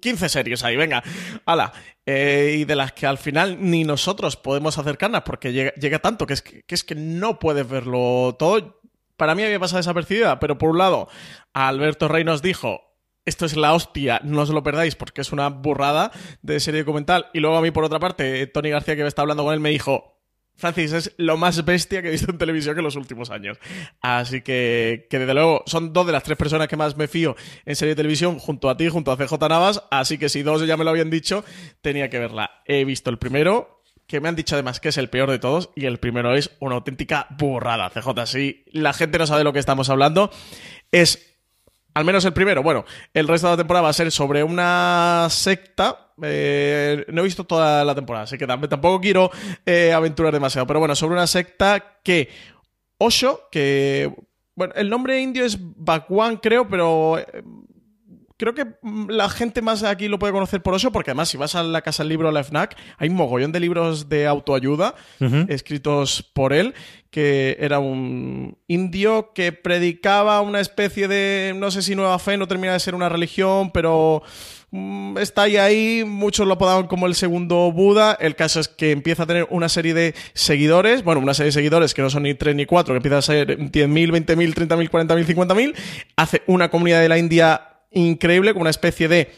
Speaker 2: mm, series ahí, venga, ala. Eh, y de las que al final ni nosotros podemos acercarnos porque llega, tanto que es que, que es que no puedes verlo todo para mí había pasado desapercibida, pero por un lado, Alberto Rey nos dijo, esto es la hostia, no os lo perdáis porque es una burrada de serie documental. Y luego a mí, por otra parte, Tony García, que me está hablando con él, me dijo, Francis, es lo más bestia que he visto en televisión en los últimos años. Así que, desde luego, son dos de las tres personas que más me fío en serie de televisión, junto a ti, junto a CJ Navas. Así que si dos ya me lo habían dicho, tenía que verla. He visto el primero, que me han dicho además que es el peor de todos y el primero es una auténtica burrada, CJ. Si la gente no sabe de lo que estamos hablando, es al menos el primero. Bueno, el resto de la temporada va a ser sobre una secta. Eh, no he visto toda la temporada, así que tampoco quiero eh, aventurar demasiado. Pero bueno, sobre una secta que Osho, que. Bueno, el nombre indio es Bhagwan, creo, pero eh, creo que mm, la gente más aquí lo puede conocer por eso, porque además si vas a la casa del libro, la FNAC, hay un mogollón de libros de autoayuda escritos por él, que era un indio que predicaba una especie de, no sé si nueva fe, no termina de ser una religión, pero mm, está ahí ahí, muchos lo apodaban como el segundo Buda, el caso es que empieza a tener una serie de seguidores, bueno, una serie de seguidores que no son ni tres ni cuatro, que empieza a ser 10.000, 20.000, 30.000, 40.000, 50.000, hace una comunidad de la India increíble, como una especie de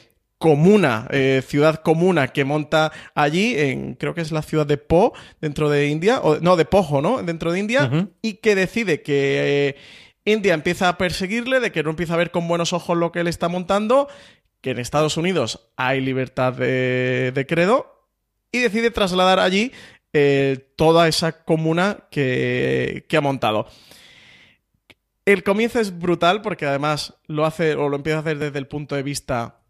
Speaker 2: comuna, eh, ciudad comuna que monta allí, en, creo que es la ciudad de Po, dentro de India, o no, de Pojo, ¿no? Dentro de India, y que decide que eh, India empieza a perseguirle, de que no empieza a ver con buenos ojos lo que él está montando, que en Estados Unidos hay libertad de, credo, y decide trasladar allí eh, toda esa comuna que, que ha montado. El comienzo es brutal porque además lo hace o lo empieza a hacer desde el punto de vista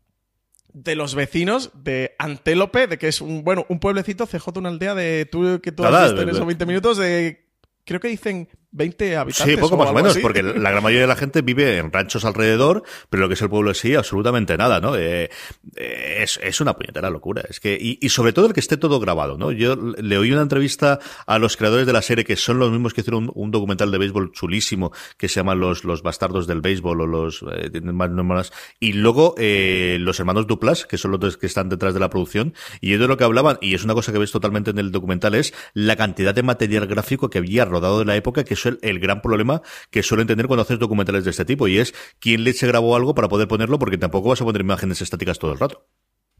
Speaker 2: de los vecinos de Antélope, de que es un bueno, un pueblecito, CJ, una aldea de tú que tú has visto en esos 20 minutos de creo que dicen 20 habitantes.
Speaker 1: Sí, poco más o menos, porque la gran mayoría de la gente vive en ranchos alrededor, pero lo que es el pueblo sí, absolutamente nada, ¿no? Eh, eh, es, es, una puñetera locura. Es que, y, y, sobre todo el que esté todo grabado, ¿no? Yo le oí una entrevista a los creadores de la serie, que son los mismos que hicieron un, documental de béisbol chulísimo, que se llama Los, los Bastardos del Béisbol, o los, eh, y luego, eh, los hermanos Duplas, que son los que están detrás de la producción, y ellos de lo que hablaban, y es una cosa que ves totalmente en el documental, es la cantidad de material gráfico que había rodado de la época, que el, gran problema que suelen tener cuando haces documentales de este tipo, y es quién le se grabó algo para poder ponerlo, porque tampoco vas a poner imágenes estáticas todo el rato.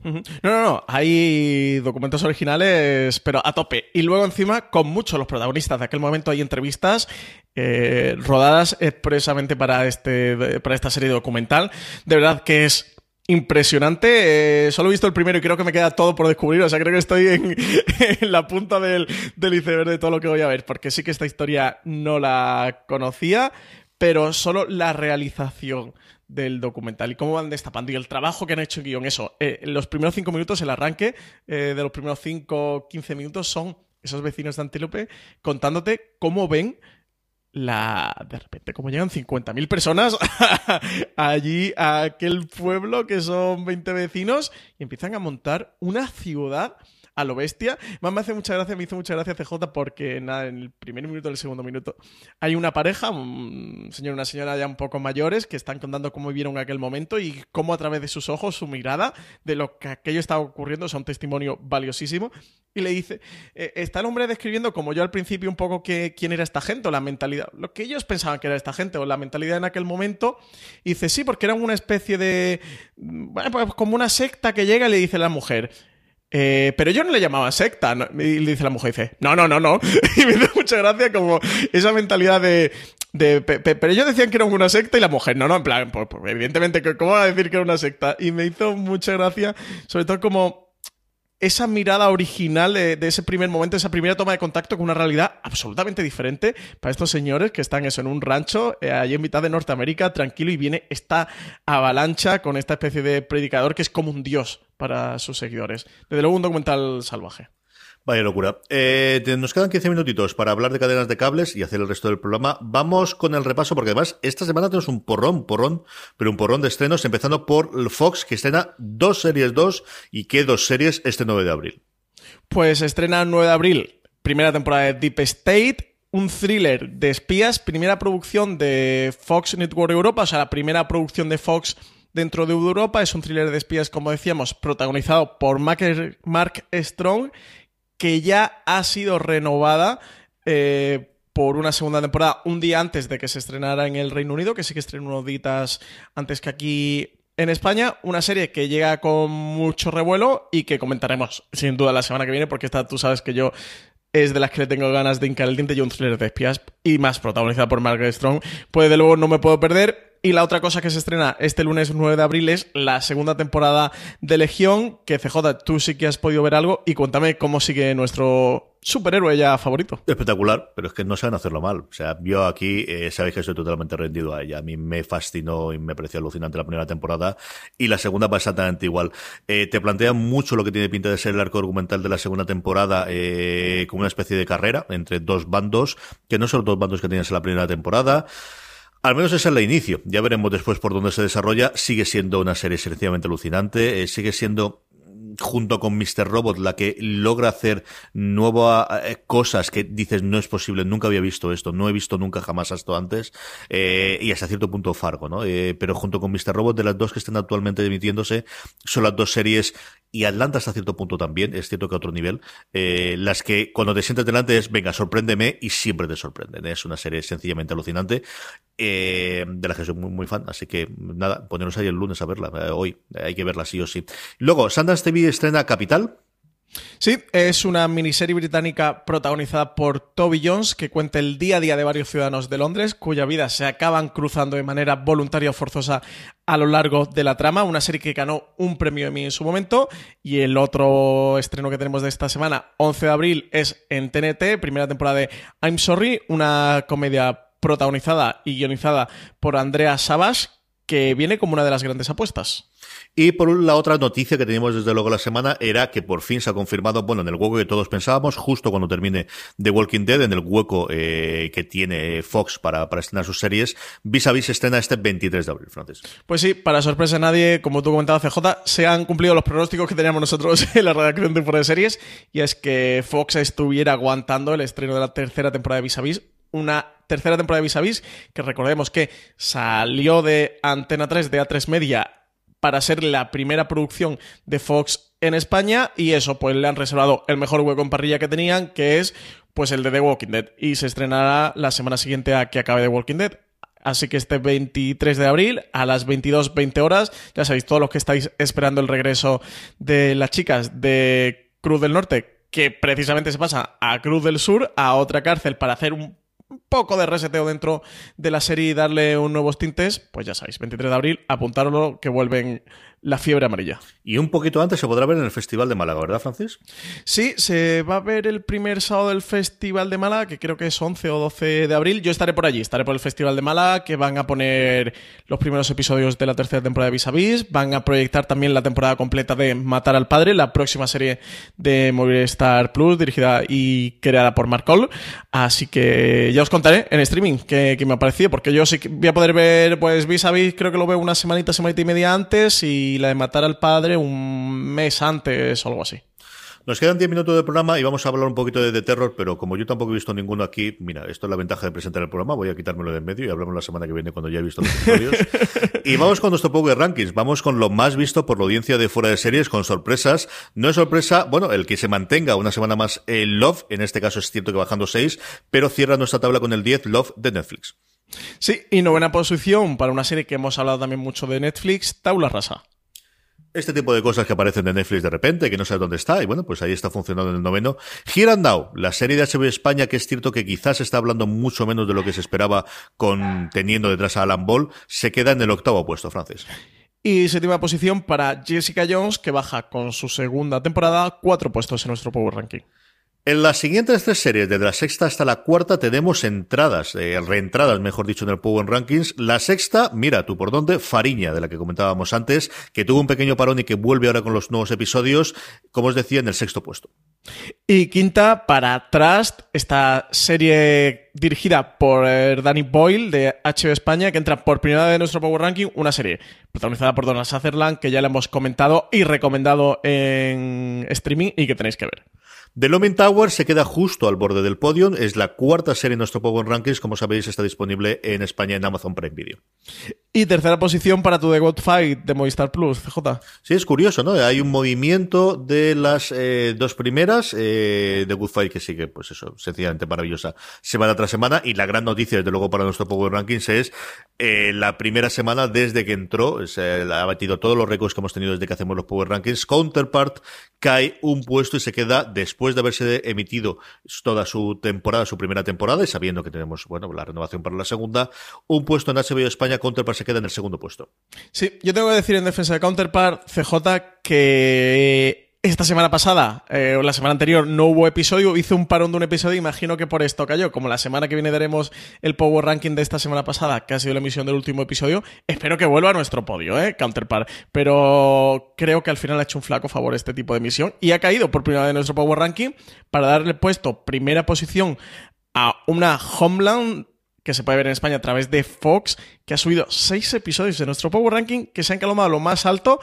Speaker 2: No, no, no. Hay documentos originales, pero a tope. Y luego encima, con muchos los protagonistas de aquel momento hay entrevistas eh, rodadas expresamente para este, para esta serie documental. De verdad que es impresionante. Eh, solo he visto el primero y creo que me queda todo por descubrir. O sea, creo que estoy en, <laughs> la punta del, iceberg de todo lo que voy a ver. Porque sí que esta historia no la conocía, pero solo la realización del documental y cómo van destapando y el trabajo que han hecho en guion. Eso, eh, los primeros cinco minutos, el arranque eh, de los primeros cinco, quince minutos son esos vecinos de Antílope contándote cómo ven la de repente como llegan 50.000 personas <laughs> allí a aquel pueblo que son 20 vecinos y empiezan a montar una ciudad a lo bestia. Más me hace mucha gracia, me hizo mucha gracia CJ porque nada, en el primer minuto, el segundo minuto, hay una pareja, un señor y una señora ya un poco mayores, que están contando cómo vivieron aquel momento y cómo a través de sus ojos, su mirada, de lo que aquello estaba ocurriendo, es un testimonio valiosísimo. Y le dice, eh, está el hombre describiendo, como yo al principio, un poco que, quién era esta gente o la mentalidad, lo que ellos pensaban que era esta gente o la mentalidad en aquel momento. Y dice, sí, porque eran una especie de, bueno, pues como una secta que llega y le dice a la mujer, eh, pero yo no le llamaba secta. Y le dice la mujer, dice, no, no, no, no. <laughs> Y me hace mucha gracia como esa mentalidad de, pero ellos decían que era una secta y la mujer, no, no, en plan, pues, pues, evidentemente, ¿cómo va a decir que era una secta? Y me hizo mucha gracia, sobre todo como esa mirada original de, ese primer momento, esa primera toma de contacto con una realidad absolutamente diferente para estos señores que están eso en un rancho eh, allí en mitad de Norteamérica, tranquilo, y viene esta avalancha con esta especie de predicador que es como un dios para sus seguidores. Desde luego un documental salvaje.
Speaker 1: Vaya locura. Eh, nos quedan 15 minutitos para hablar de cadenas de cables y hacer el resto del programa. Vamos con el repaso, porque además esta semana tenemos un porrón, porrón, pero un porrón de estrenos, empezando por Fox, que estrena dos series 2 y qué dos series este 9 de abril.
Speaker 2: Pues estrena 9 de abril, primera temporada de Deep State, un thriller de espías, primera producción de Fox Network Europa, o sea, la primera producción de Fox dentro de Europa. Es un thriller de espías, como decíamos, protagonizado por Mark Strong que ya ha sido renovada eh, por una segunda temporada un día antes de que se estrenara en el Reino Unido, que sí que estrenó unos días antes que aquí en España. Una serie que llega con mucho revuelo y que comentaremos sin duda la semana que viene, porque esta tú sabes que yo es de las que le tengo ganas de hincar el diente y un thriller de espías y más protagonizada por Margaret Strong. Pues de luego no me puedo perder. Y la otra cosa que se estrena este lunes 9 de abril es la segunda temporada de Legión, que CJ, tú sí que has podido ver algo y cuéntame cómo sigue nuestro superhéroe ya favorito.
Speaker 1: Espectacular, pero es que no saben hacerlo mal. O sea, yo aquí eh, sabéis que estoy totalmente rendido a ella. A mí me fascinó y me pareció alucinante la primera temporada y la segunda va exactamente igual. Eh, te plantea mucho lo que tiene pinta de ser el arco argumental de la segunda temporada eh, como una especie de carrera entre dos bandos, que no son los dos bandos que tenías en la primera temporada. Al menos ese es el inicio. Ya veremos después por dónde se desarrolla. Sigue siendo una serie sencillamente alucinante. Eh, sigue siendo junto con Mr. Robot la que logra hacer nuevas eh, cosas que dices no es posible, nunca había visto esto, no he visto nunca jamás esto antes eh, y hasta cierto punto Fargo, ¿no? pero junto con Mr. Robot de las dos que están actualmente emitiéndose son las dos series y Atlanta hasta cierto punto también, es cierto que a otro nivel, eh, las que cuando te sientes delante es, venga, sorpréndeme y siempre te sorprenden. Es una serie sencillamente alucinante, eh, de la que soy muy, muy fan, así que nada, poneros ahí el lunes a verla, eh, hoy, hay que verla sí o sí. Luego, Sundance TV estrena Capital,
Speaker 2: Sí, es una miniserie británica protagonizada por Toby Jones que cuenta el día a día de varios ciudadanos de Londres cuya vida se acaban cruzando de manera voluntaria o forzosa a lo largo de la trama. Una serie que ganó un premio Emmy en su momento y el otro estreno que tenemos de esta semana, 11 de abril, es en TNT, primera temporada de I'm Sorry, una comedia protagonizada y guionizada por Andrea Savage que viene como una de las grandes apuestas.
Speaker 1: Y por la otra noticia que teníamos desde luego la semana era que por fin se ha confirmado, bueno, en el hueco que todos pensábamos, justo cuando termine The Walking Dead, en el hueco eh, que tiene Fox para, para estrenar sus series, Vis a Vis estrena este 23 de abril, Francis.
Speaker 2: Pues sí, para sorpresa de nadie, como tú comentabas, CJ, se han cumplido los pronósticos que teníamos nosotros <laughs> en la redacción de Fuera de Series, y es que Fox estuviera aguantando el estreno de la tercera temporada de Vis a Vis, una tercera temporada de Vis a Vis, que recordemos que salió de Antena 3, de A3 Media, para ser la primera producción de Fox en España y eso pues le han reservado el mejor hueco en parrilla que tenían que es pues el de The Walking Dead y se estrenará la semana siguiente a que acabe The Walking Dead. Así que este 23 de abril a las 22.20 horas, ya sabéis, todos los que estáis esperando el regreso de las chicas de Cruz del Norte, que precisamente se pasa a Cruz del Sur, a otra cárcel para hacer un poco de reseteo dentro de la serie y darle un nuevos tintes, pues ya sabéis, 23 de abril, apuntároslo que vuelven la fiebre amarilla.
Speaker 1: Y un poquito antes se podrá ver en el Festival de Málaga, ¿verdad, Francis?
Speaker 2: Sí, se va a ver el primer sábado del Festival de Málaga, que creo que es 11 o 12 de abril. Yo estaré por allí, estaré por el Festival de Málaga, que van a poner los primeros episodios de la tercera temporada de Vis a Vis. Van a proyectar también la temporada completa de Matar al Padre, la próxima serie de Movistar Plus, dirigida y creada por Marcol. Así que ya os contaré en streaming qué, me ha parecido, porque yo sí que voy a poder ver pues Vis a Vis, creo que lo veo una semanita, semanita y media antes y y la de matar al padre un mes antes o algo así.
Speaker 1: Nos quedan 10 minutos de programa y vamos a hablar un poquito de, de terror, pero como yo tampoco he visto ninguno aquí, mira, esto es la ventaja de presentar el programa, voy a quitármelo de en medio y hablamos la semana que viene cuando ya he visto los episodios. <laughs> y vamos con nuestro Power Rankings, vamos con lo más visto por la audiencia de fuera de series, con sorpresas. No es sorpresa, bueno, el que se mantenga una semana más el Love, en este caso es cierto que bajando 6, pero cierra nuestra tabla con el 10 Love de Netflix.
Speaker 2: Sí, y novena posición para una serie que hemos hablado también mucho de Netflix, Taula Rasa.
Speaker 1: Este tipo de cosas que aparecen de Netflix de repente, que no sabes dónde está, y bueno, pues ahí está funcionando en el noveno. Here la serie de HBO España, que es cierto que quizás está hablando mucho menos de lo que se esperaba con teniendo detrás a Alan Ball, se queda en el octavo puesto, Francis.
Speaker 2: Y séptima posición para Jessica Jones, que baja con su segunda temporada cuatro puestos en nuestro Power Ranking.
Speaker 1: En las siguientes tres series, desde la sexta hasta la cuarta, tenemos entradas, eh, reentradas, mejor dicho, en el Power Rankings. La sexta, mira tú por dónde, Fariña, de la que comentábamos antes, que tuvo un pequeño parón y que vuelve ahora con los nuevos episodios, como os decía, en el sexto puesto.
Speaker 2: Y quinta, para Trust, esta serie dirigida por eh, Danny Boyle de HBO España, que entra por primera vez en nuestro Power Ranking, una serie protagonizada por Donald Sutherland, que ya la hemos comentado y recomendado en streaming y que tenéis que ver.
Speaker 1: The Looming Tower se queda justo al borde del podio. Es la cuarta serie en nuestro Power Rankings. Como sabéis, está disponible en España en Amazon Prime Video.
Speaker 2: Y tercera posición para tu The God Fight de Movistar Plus, CJ.
Speaker 1: Sí, es curioso, ¿no? Hay un movimiento de las eh, dos primeras. Eh, The Good Fight que sigue, pues eso, sencillamente maravillosa semana tras semana. Y la gran noticia, desde luego, para nuestro Power Rankings es eh, la primera semana desde que entró. Se ha batido todos los récords que hemos tenido desde que hacemos los Power Rankings. Counterpart cae un puesto y se queda después de haberse emitido toda su temporada, su primera temporada, y sabiendo que tenemos, bueno, la renovación para la segunda, un puesto en HBO España, Counterpart se queda en el segundo puesto.
Speaker 2: Sí, yo tengo que decir en defensa de Counterpart, CJ, que esta semana pasada, eh, o la semana anterior, no hubo episodio, hice un parón de un episodio, imagino que por esto cayó. Como la semana que viene daremos el Power Ranking de esta semana pasada, que ha sido la emisión del último episodio, espero que vuelva a nuestro podio, ¿eh? Counterpart. Pero creo que al final ha hecho un flaco favor este tipo de emisión y ha caído por primera vez en nuestro Power Ranking para darle puesto primera posición a una Homeland que se puede ver en España a través de Fox, que ha subido seis episodios de nuestro Power Ranking, que se han calmado a lo más alto,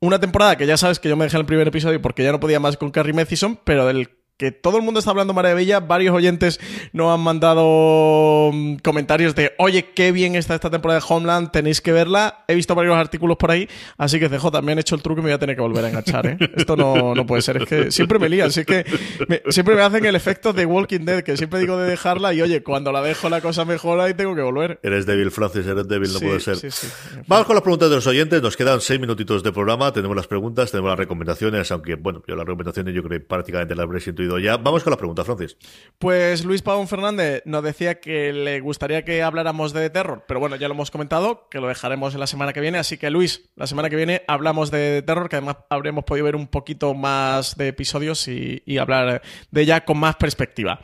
Speaker 2: una temporada que ya sabes que yo me dejé en el primer episodio porque ya no podía más con Carrie Mathison, pero del que todo el mundo está hablando maravilla. Varios oyentes nos han mandado mm, comentarios de, oye, qué bien está esta temporada de Homeland, tenéis que verla. He visto varios artículos por ahí, así que CJ, me han hecho el truco y me voy a tener que volver a enganchar, ¿eh? <laughs> Esto no, no puede ser, es que siempre me lían, así que me- siempre me hacen el efecto de Walking Dead, que siempre digo de dejarla y, oye, cuando la dejo la cosa mejora y tengo que volver.
Speaker 1: Eres débil, Francis, eres débil, no
Speaker 2: Sí,
Speaker 1: puede ser.
Speaker 2: sí, sí.
Speaker 1: Vamos con las preguntas de los oyentes. Nos quedan seis minutitos de programa. Tenemos las preguntas, tenemos las recomendaciones, aunque, bueno, yo las recomendaciones yo creo que prácticamente las habré ya. Vamos con las preguntas, Francis.
Speaker 2: Pues Luis Pavón Fernández nos decía que le gustaría que habláramos de terror, pero bueno, ya lo hemos comentado, que lo dejaremos en la semana que viene. Así que Luis, la semana que viene hablamos de terror, que además habremos podido ver un poquito más de episodios y, y hablar de ella con más perspectiva.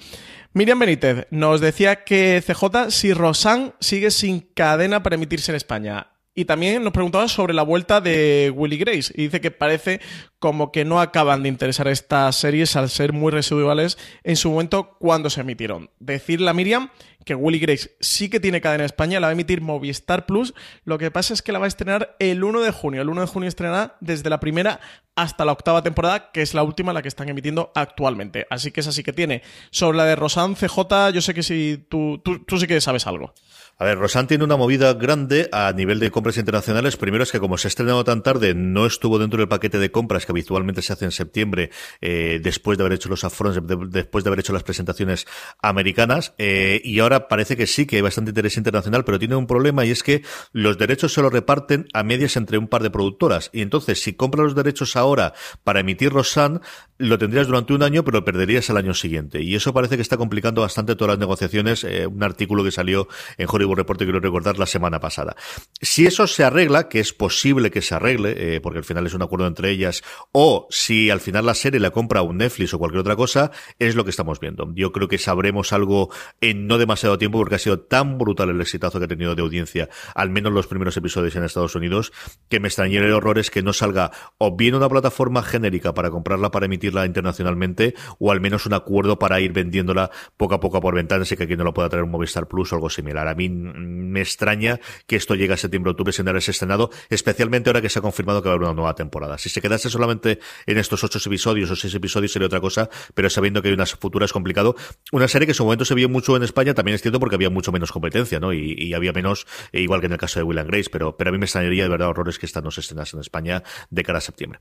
Speaker 2: Miriam Benítez nos decía que CJ, si Rosan sigue sin cadena para emitirse en España. Y también nos preguntaba sobre la vuelta de Willy Grace. Y dice que parece como que no acaban de interesar estas series al ser muy residuales en su momento cuando se emitieron. Decirle a Miriam que Willy Grace sí que tiene cadena en España, la va a emitir Movistar Plus. Lo que pasa es que la va a estrenar el 1 de junio. El 1 de junio estrenará desde la primera hasta la octava temporada, que es la última la que están emitiendo actualmente. Así que es así que tiene. Sobre la de Rosan CJ, yo sé que sí, tú, tú, tú sí que sabes algo.
Speaker 1: A ver, Rosan tiene una movida grande a nivel de compras internacionales. Primero es que como se ha estrenado tan tarde, no estuvo dentro del paquete de compras que habitualmente se hace en septiembre, eh, después de haber hecho los afronts, de- después de haber hecho las presentaciones americanas. eh, y ahora parece que sí, que hay bastante interés internacional, pero tiene un problema y es que los derechos se los reparten a medias entre un par de productoras. Y entonces, si compras los derechos ahora para emitir Rosan, lo tendrías durante un año, pero lo perderías al año siguiente. Y eso parece que está complicando bastante todas las negociaciones. eh, un artículo que salió en Hollywood Reporter, quiero recordar, la semana pasada. Si eso se arregla, que es posible que se arregle, eh, porque al final es un acuerdo entre ellas, o si al final la serie la compra un Netflix o cualquier otra cosa, es lo que estamos viendo. Yo creo que sabremos algo en no demasiado tiempo porque ha sido tan brutal el exitazo que ha tenido de audiencia, al menos los primeros episodios en Estados Unidos, que me extrañaría el horror es que no salga o bien una plataforma genérica para comprarla para emitirla internacionalmente o al menos un acuerdo para ir vendiéndola poco a poco por ventanas y que aquí no lo pueda traer un Movistar Plus o algo similar. A mí me extraña que esto llegue a septiembre-octubre sin haberse estrenado, especialmente ahora que se ha confirmado que va a haber una nueva temporada. Si se quedase solamente en estos ocho episodios o seis episodios sería otra cosa, pero sabiendo que hay unas futuras complicado. Una serie que en su momento se vio mucho en España, también es cierto porque había mucho menos competencia, ¿no? Y, había menos, e igual que en el caso de Will and Grace, pero, pero a mí me extrañaría de verdad horrores que esta no se estrenase en España de cara a septiembre.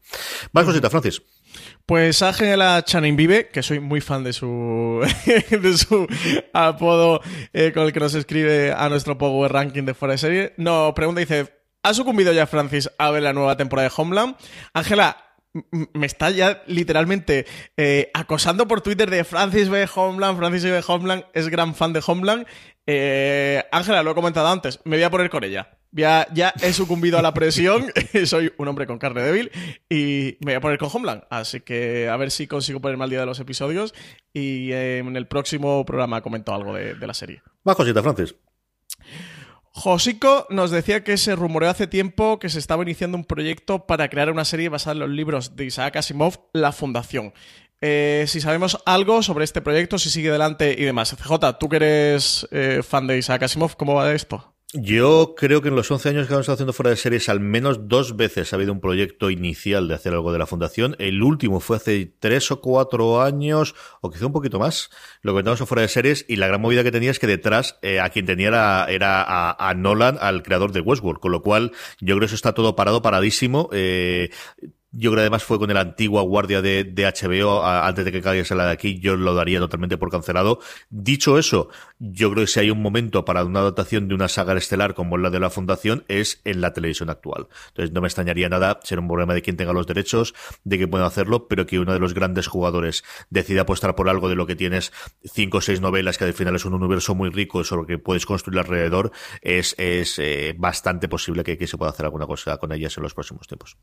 Speaker 1: Más cosita, Francis.
Speaker 2: Pues Ángela Channing Vive, que soy muy fan de su, <laughs> de su apodo eh, con el que nos escribe a nuestro Power Ranking de fuera de serie, no pregunta dice, ¿ha sucumbido ya Francis a ver la nueva temporada de Homeland? Ángela, me está ya literalmente eh, acosando por Twitter de Francis B. Homeland, Francis B. Homeland es gran fan de Homeland. Eh, Ángela, lo he comentado antes, me voy a poner con ella. Ya, ya he sucumbido a la presión, <laughs> soy un hombre con carne débil y me voy a poner con Homeland. Así que a ver si consigo ponerme al día de los episodios y en el próximo programa comento algo de, de la serie.
Speaker 1: Más cosita, Francis.
Speaker 2: Josico nos decía que se rumoreó hace tiempo que se estaba iniciando un proyecto para crear una serie basada en los libros de Isaac Asimov, La Fundación. Eh, si sabemos algo sobre este proyecto, si sigue adelante y demás. CJ, tú que eres eh, fan de Isaac Asimov, ¿cómo va esto?
Speaker 1: Yo creo que en los 11 años que hemos estado haciendo fuera de series, al menos dos veces ha habido un proyecto inicial de hacer algo de la fundación. El último fue hace tres o cuatro años, o quizá un poquito más, lo comentamos fuera de series, y la gran movida que tenía es que detrás eh, a quien tenía era, a, Nolan, al creador de Westworld, con lo cual yo creo que eso está todo parado, paradísimo. Eh, yo creo que además fue con el antiguo guardia de, de HBO, antes de que caiga la de aquí, yo lo daría totalmente por cancelado. Dicho eso, yo creo que si hay un momento para una adaptación de una saga estelar como la de la Fundación, es en la televisión actual. Entonces no me extrañaría nada ser un problema de quien tenga los derechos, de que pueda hacerlo, pero que uno de los grandes jugadores decida apostar por algo de lo que tienes cinco o seis novelas, que al final es un universo muy rico sobre lo que puedes construir alrededor, es, es eh, bastante posible que, que se pueda hacer alguna cosa con ellas en los próximos tiempos.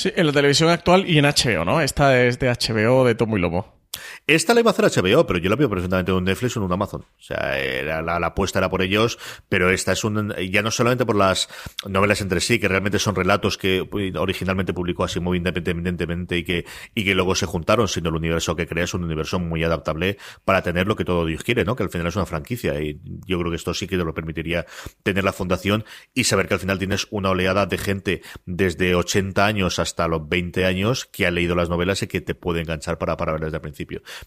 Speaker 2: Sí, en la televisión actual y en HBO, ¿no? Esta es de HBO de Tomo y Lobo.
Speaker 1: Esta la iba a hacer HBO, pero yo la veo perfectamente en un Netflix o en un Amazon. O sea, la, apuesta era por ellos, pero esta es un, ya no solamente por las novelas entre sí, que realmente son relatos que originalmente publicó así muy independientemente y que, y que luego se juntaron, sino el universo que crea es un universo muy adaptable para tener lo que todo Dios quiere, ¿no? Que al final es una franquicia y yo creo que esto sí que te lo permitiría tener la fundación y saber que al final tienes una oleada de gente desde 80 años hasta los 20 años que ha leído las novelas y que te puede enganchar para, para verlas desde el principio.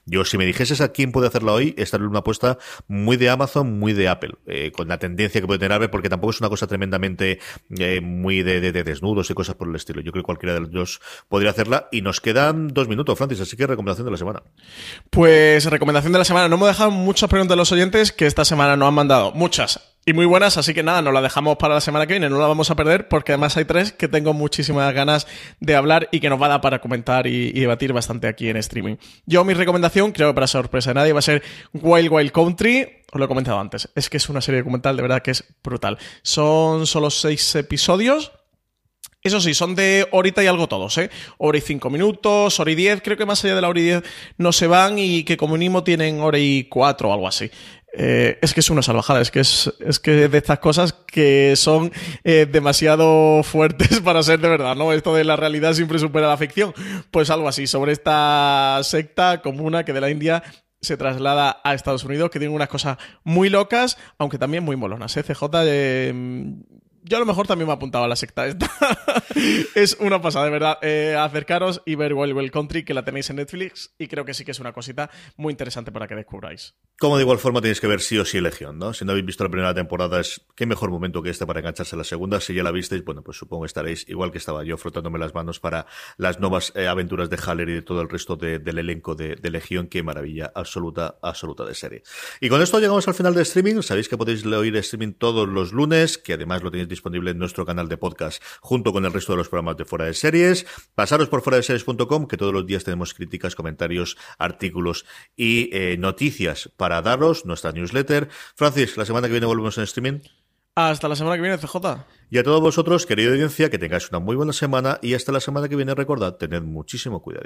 Speaker 1: Yo, si me dijeses a quién puede hacerla hoy, estaría una apuesta muy de Amazon, muy de Apple, eh, con la tendencia que puede tener Apple, porque tampoco es una cosa tremendamente eh, muy de, desnudos y cosas por el estilo. Yo creo que cualquiera de los dos podría hacerla. Y nos quedan dos minutos, Francis, así que recomendación de la semana.
Speaker 2: Pues recomendación de la semana. No me dejado muchas preguntas de los oyentes que esta semana no han mandado. Muchas y muy buenas, así que nada, nos la dejamos para la semana que viene, no la vamos a perder porque además hay tres que tengo muchísimas ganas de hablar y que nos va a dar para comentar y, debatir bastante aquí en streaming. Yo mi recomendación, creo que para sorpresa de nadie, va a ser Wild Wild Country, os lo he comentado antes, es que es una serie documental de verdad que es brutal. Son solo seis episodios, eso sí, son de horita y algo todos, ¿eh? Hora y cinco minutos, hora y diez, creo que más allá de la hora y diez no se van y que como mínimo tienen hora y cuatro o algo así. Eh, es que es una salvajada, es que es, es que de estas cosas que son eh, demasiado fuertes <laughs> para ser de verdad, ¿no? Esto de la realidad siempre supera la ficción. Pues algo así, sobre esta secta comuna que de la India se traslada a Estados Unidos, que tiene unas cosas muy locas, aunque también muy molonas. ¿eh? CJ, eh, yo a lo mejor también me apuntaba a la secta esta. <laughs> es una pasada, de verdad. Eh, acercaros y ver Wild Wild Country, que la tenéis en Netflix, y creo que sí que es una cosita muy interesante para que descubráis.
Speaker 1: Como de igual forma tenéis que ver sí o sí Legión, ¿no? Si no habéis visto la primera temporada, es qué mejor momento que este para engancharse a la segunda. Si ya la visteis, bueno, pues supongo que estaréis igual que estaba yo, frotándome las manos para las nuevas eh, aventuras de Haller y de todo el resto del elenco de, Legión. Qué maravilla absoluta, absoluta de serie. Y con esto llegamos al final de streaming. Sabéis que podéis oír streaming todos los lunes, que además lo tenéis disponible en nuestro canal de podcast junto con el resto de los programas de Fuera de Series. Pasaros por fuera de series.com, que todos los días tenemos críticas, comentarios, artículos y eh, noticias para daros, nuestra newsletter. Francis, la semana que viene volvemos en streaming.
Speaker 2: Hasta la semana que viene, CJ.
Speaker 1: Y a todos vosotros, querida audiencia, que tengáis una muy buena semana y hasta la semana que viene, recordad, tened muchísimo cuidado.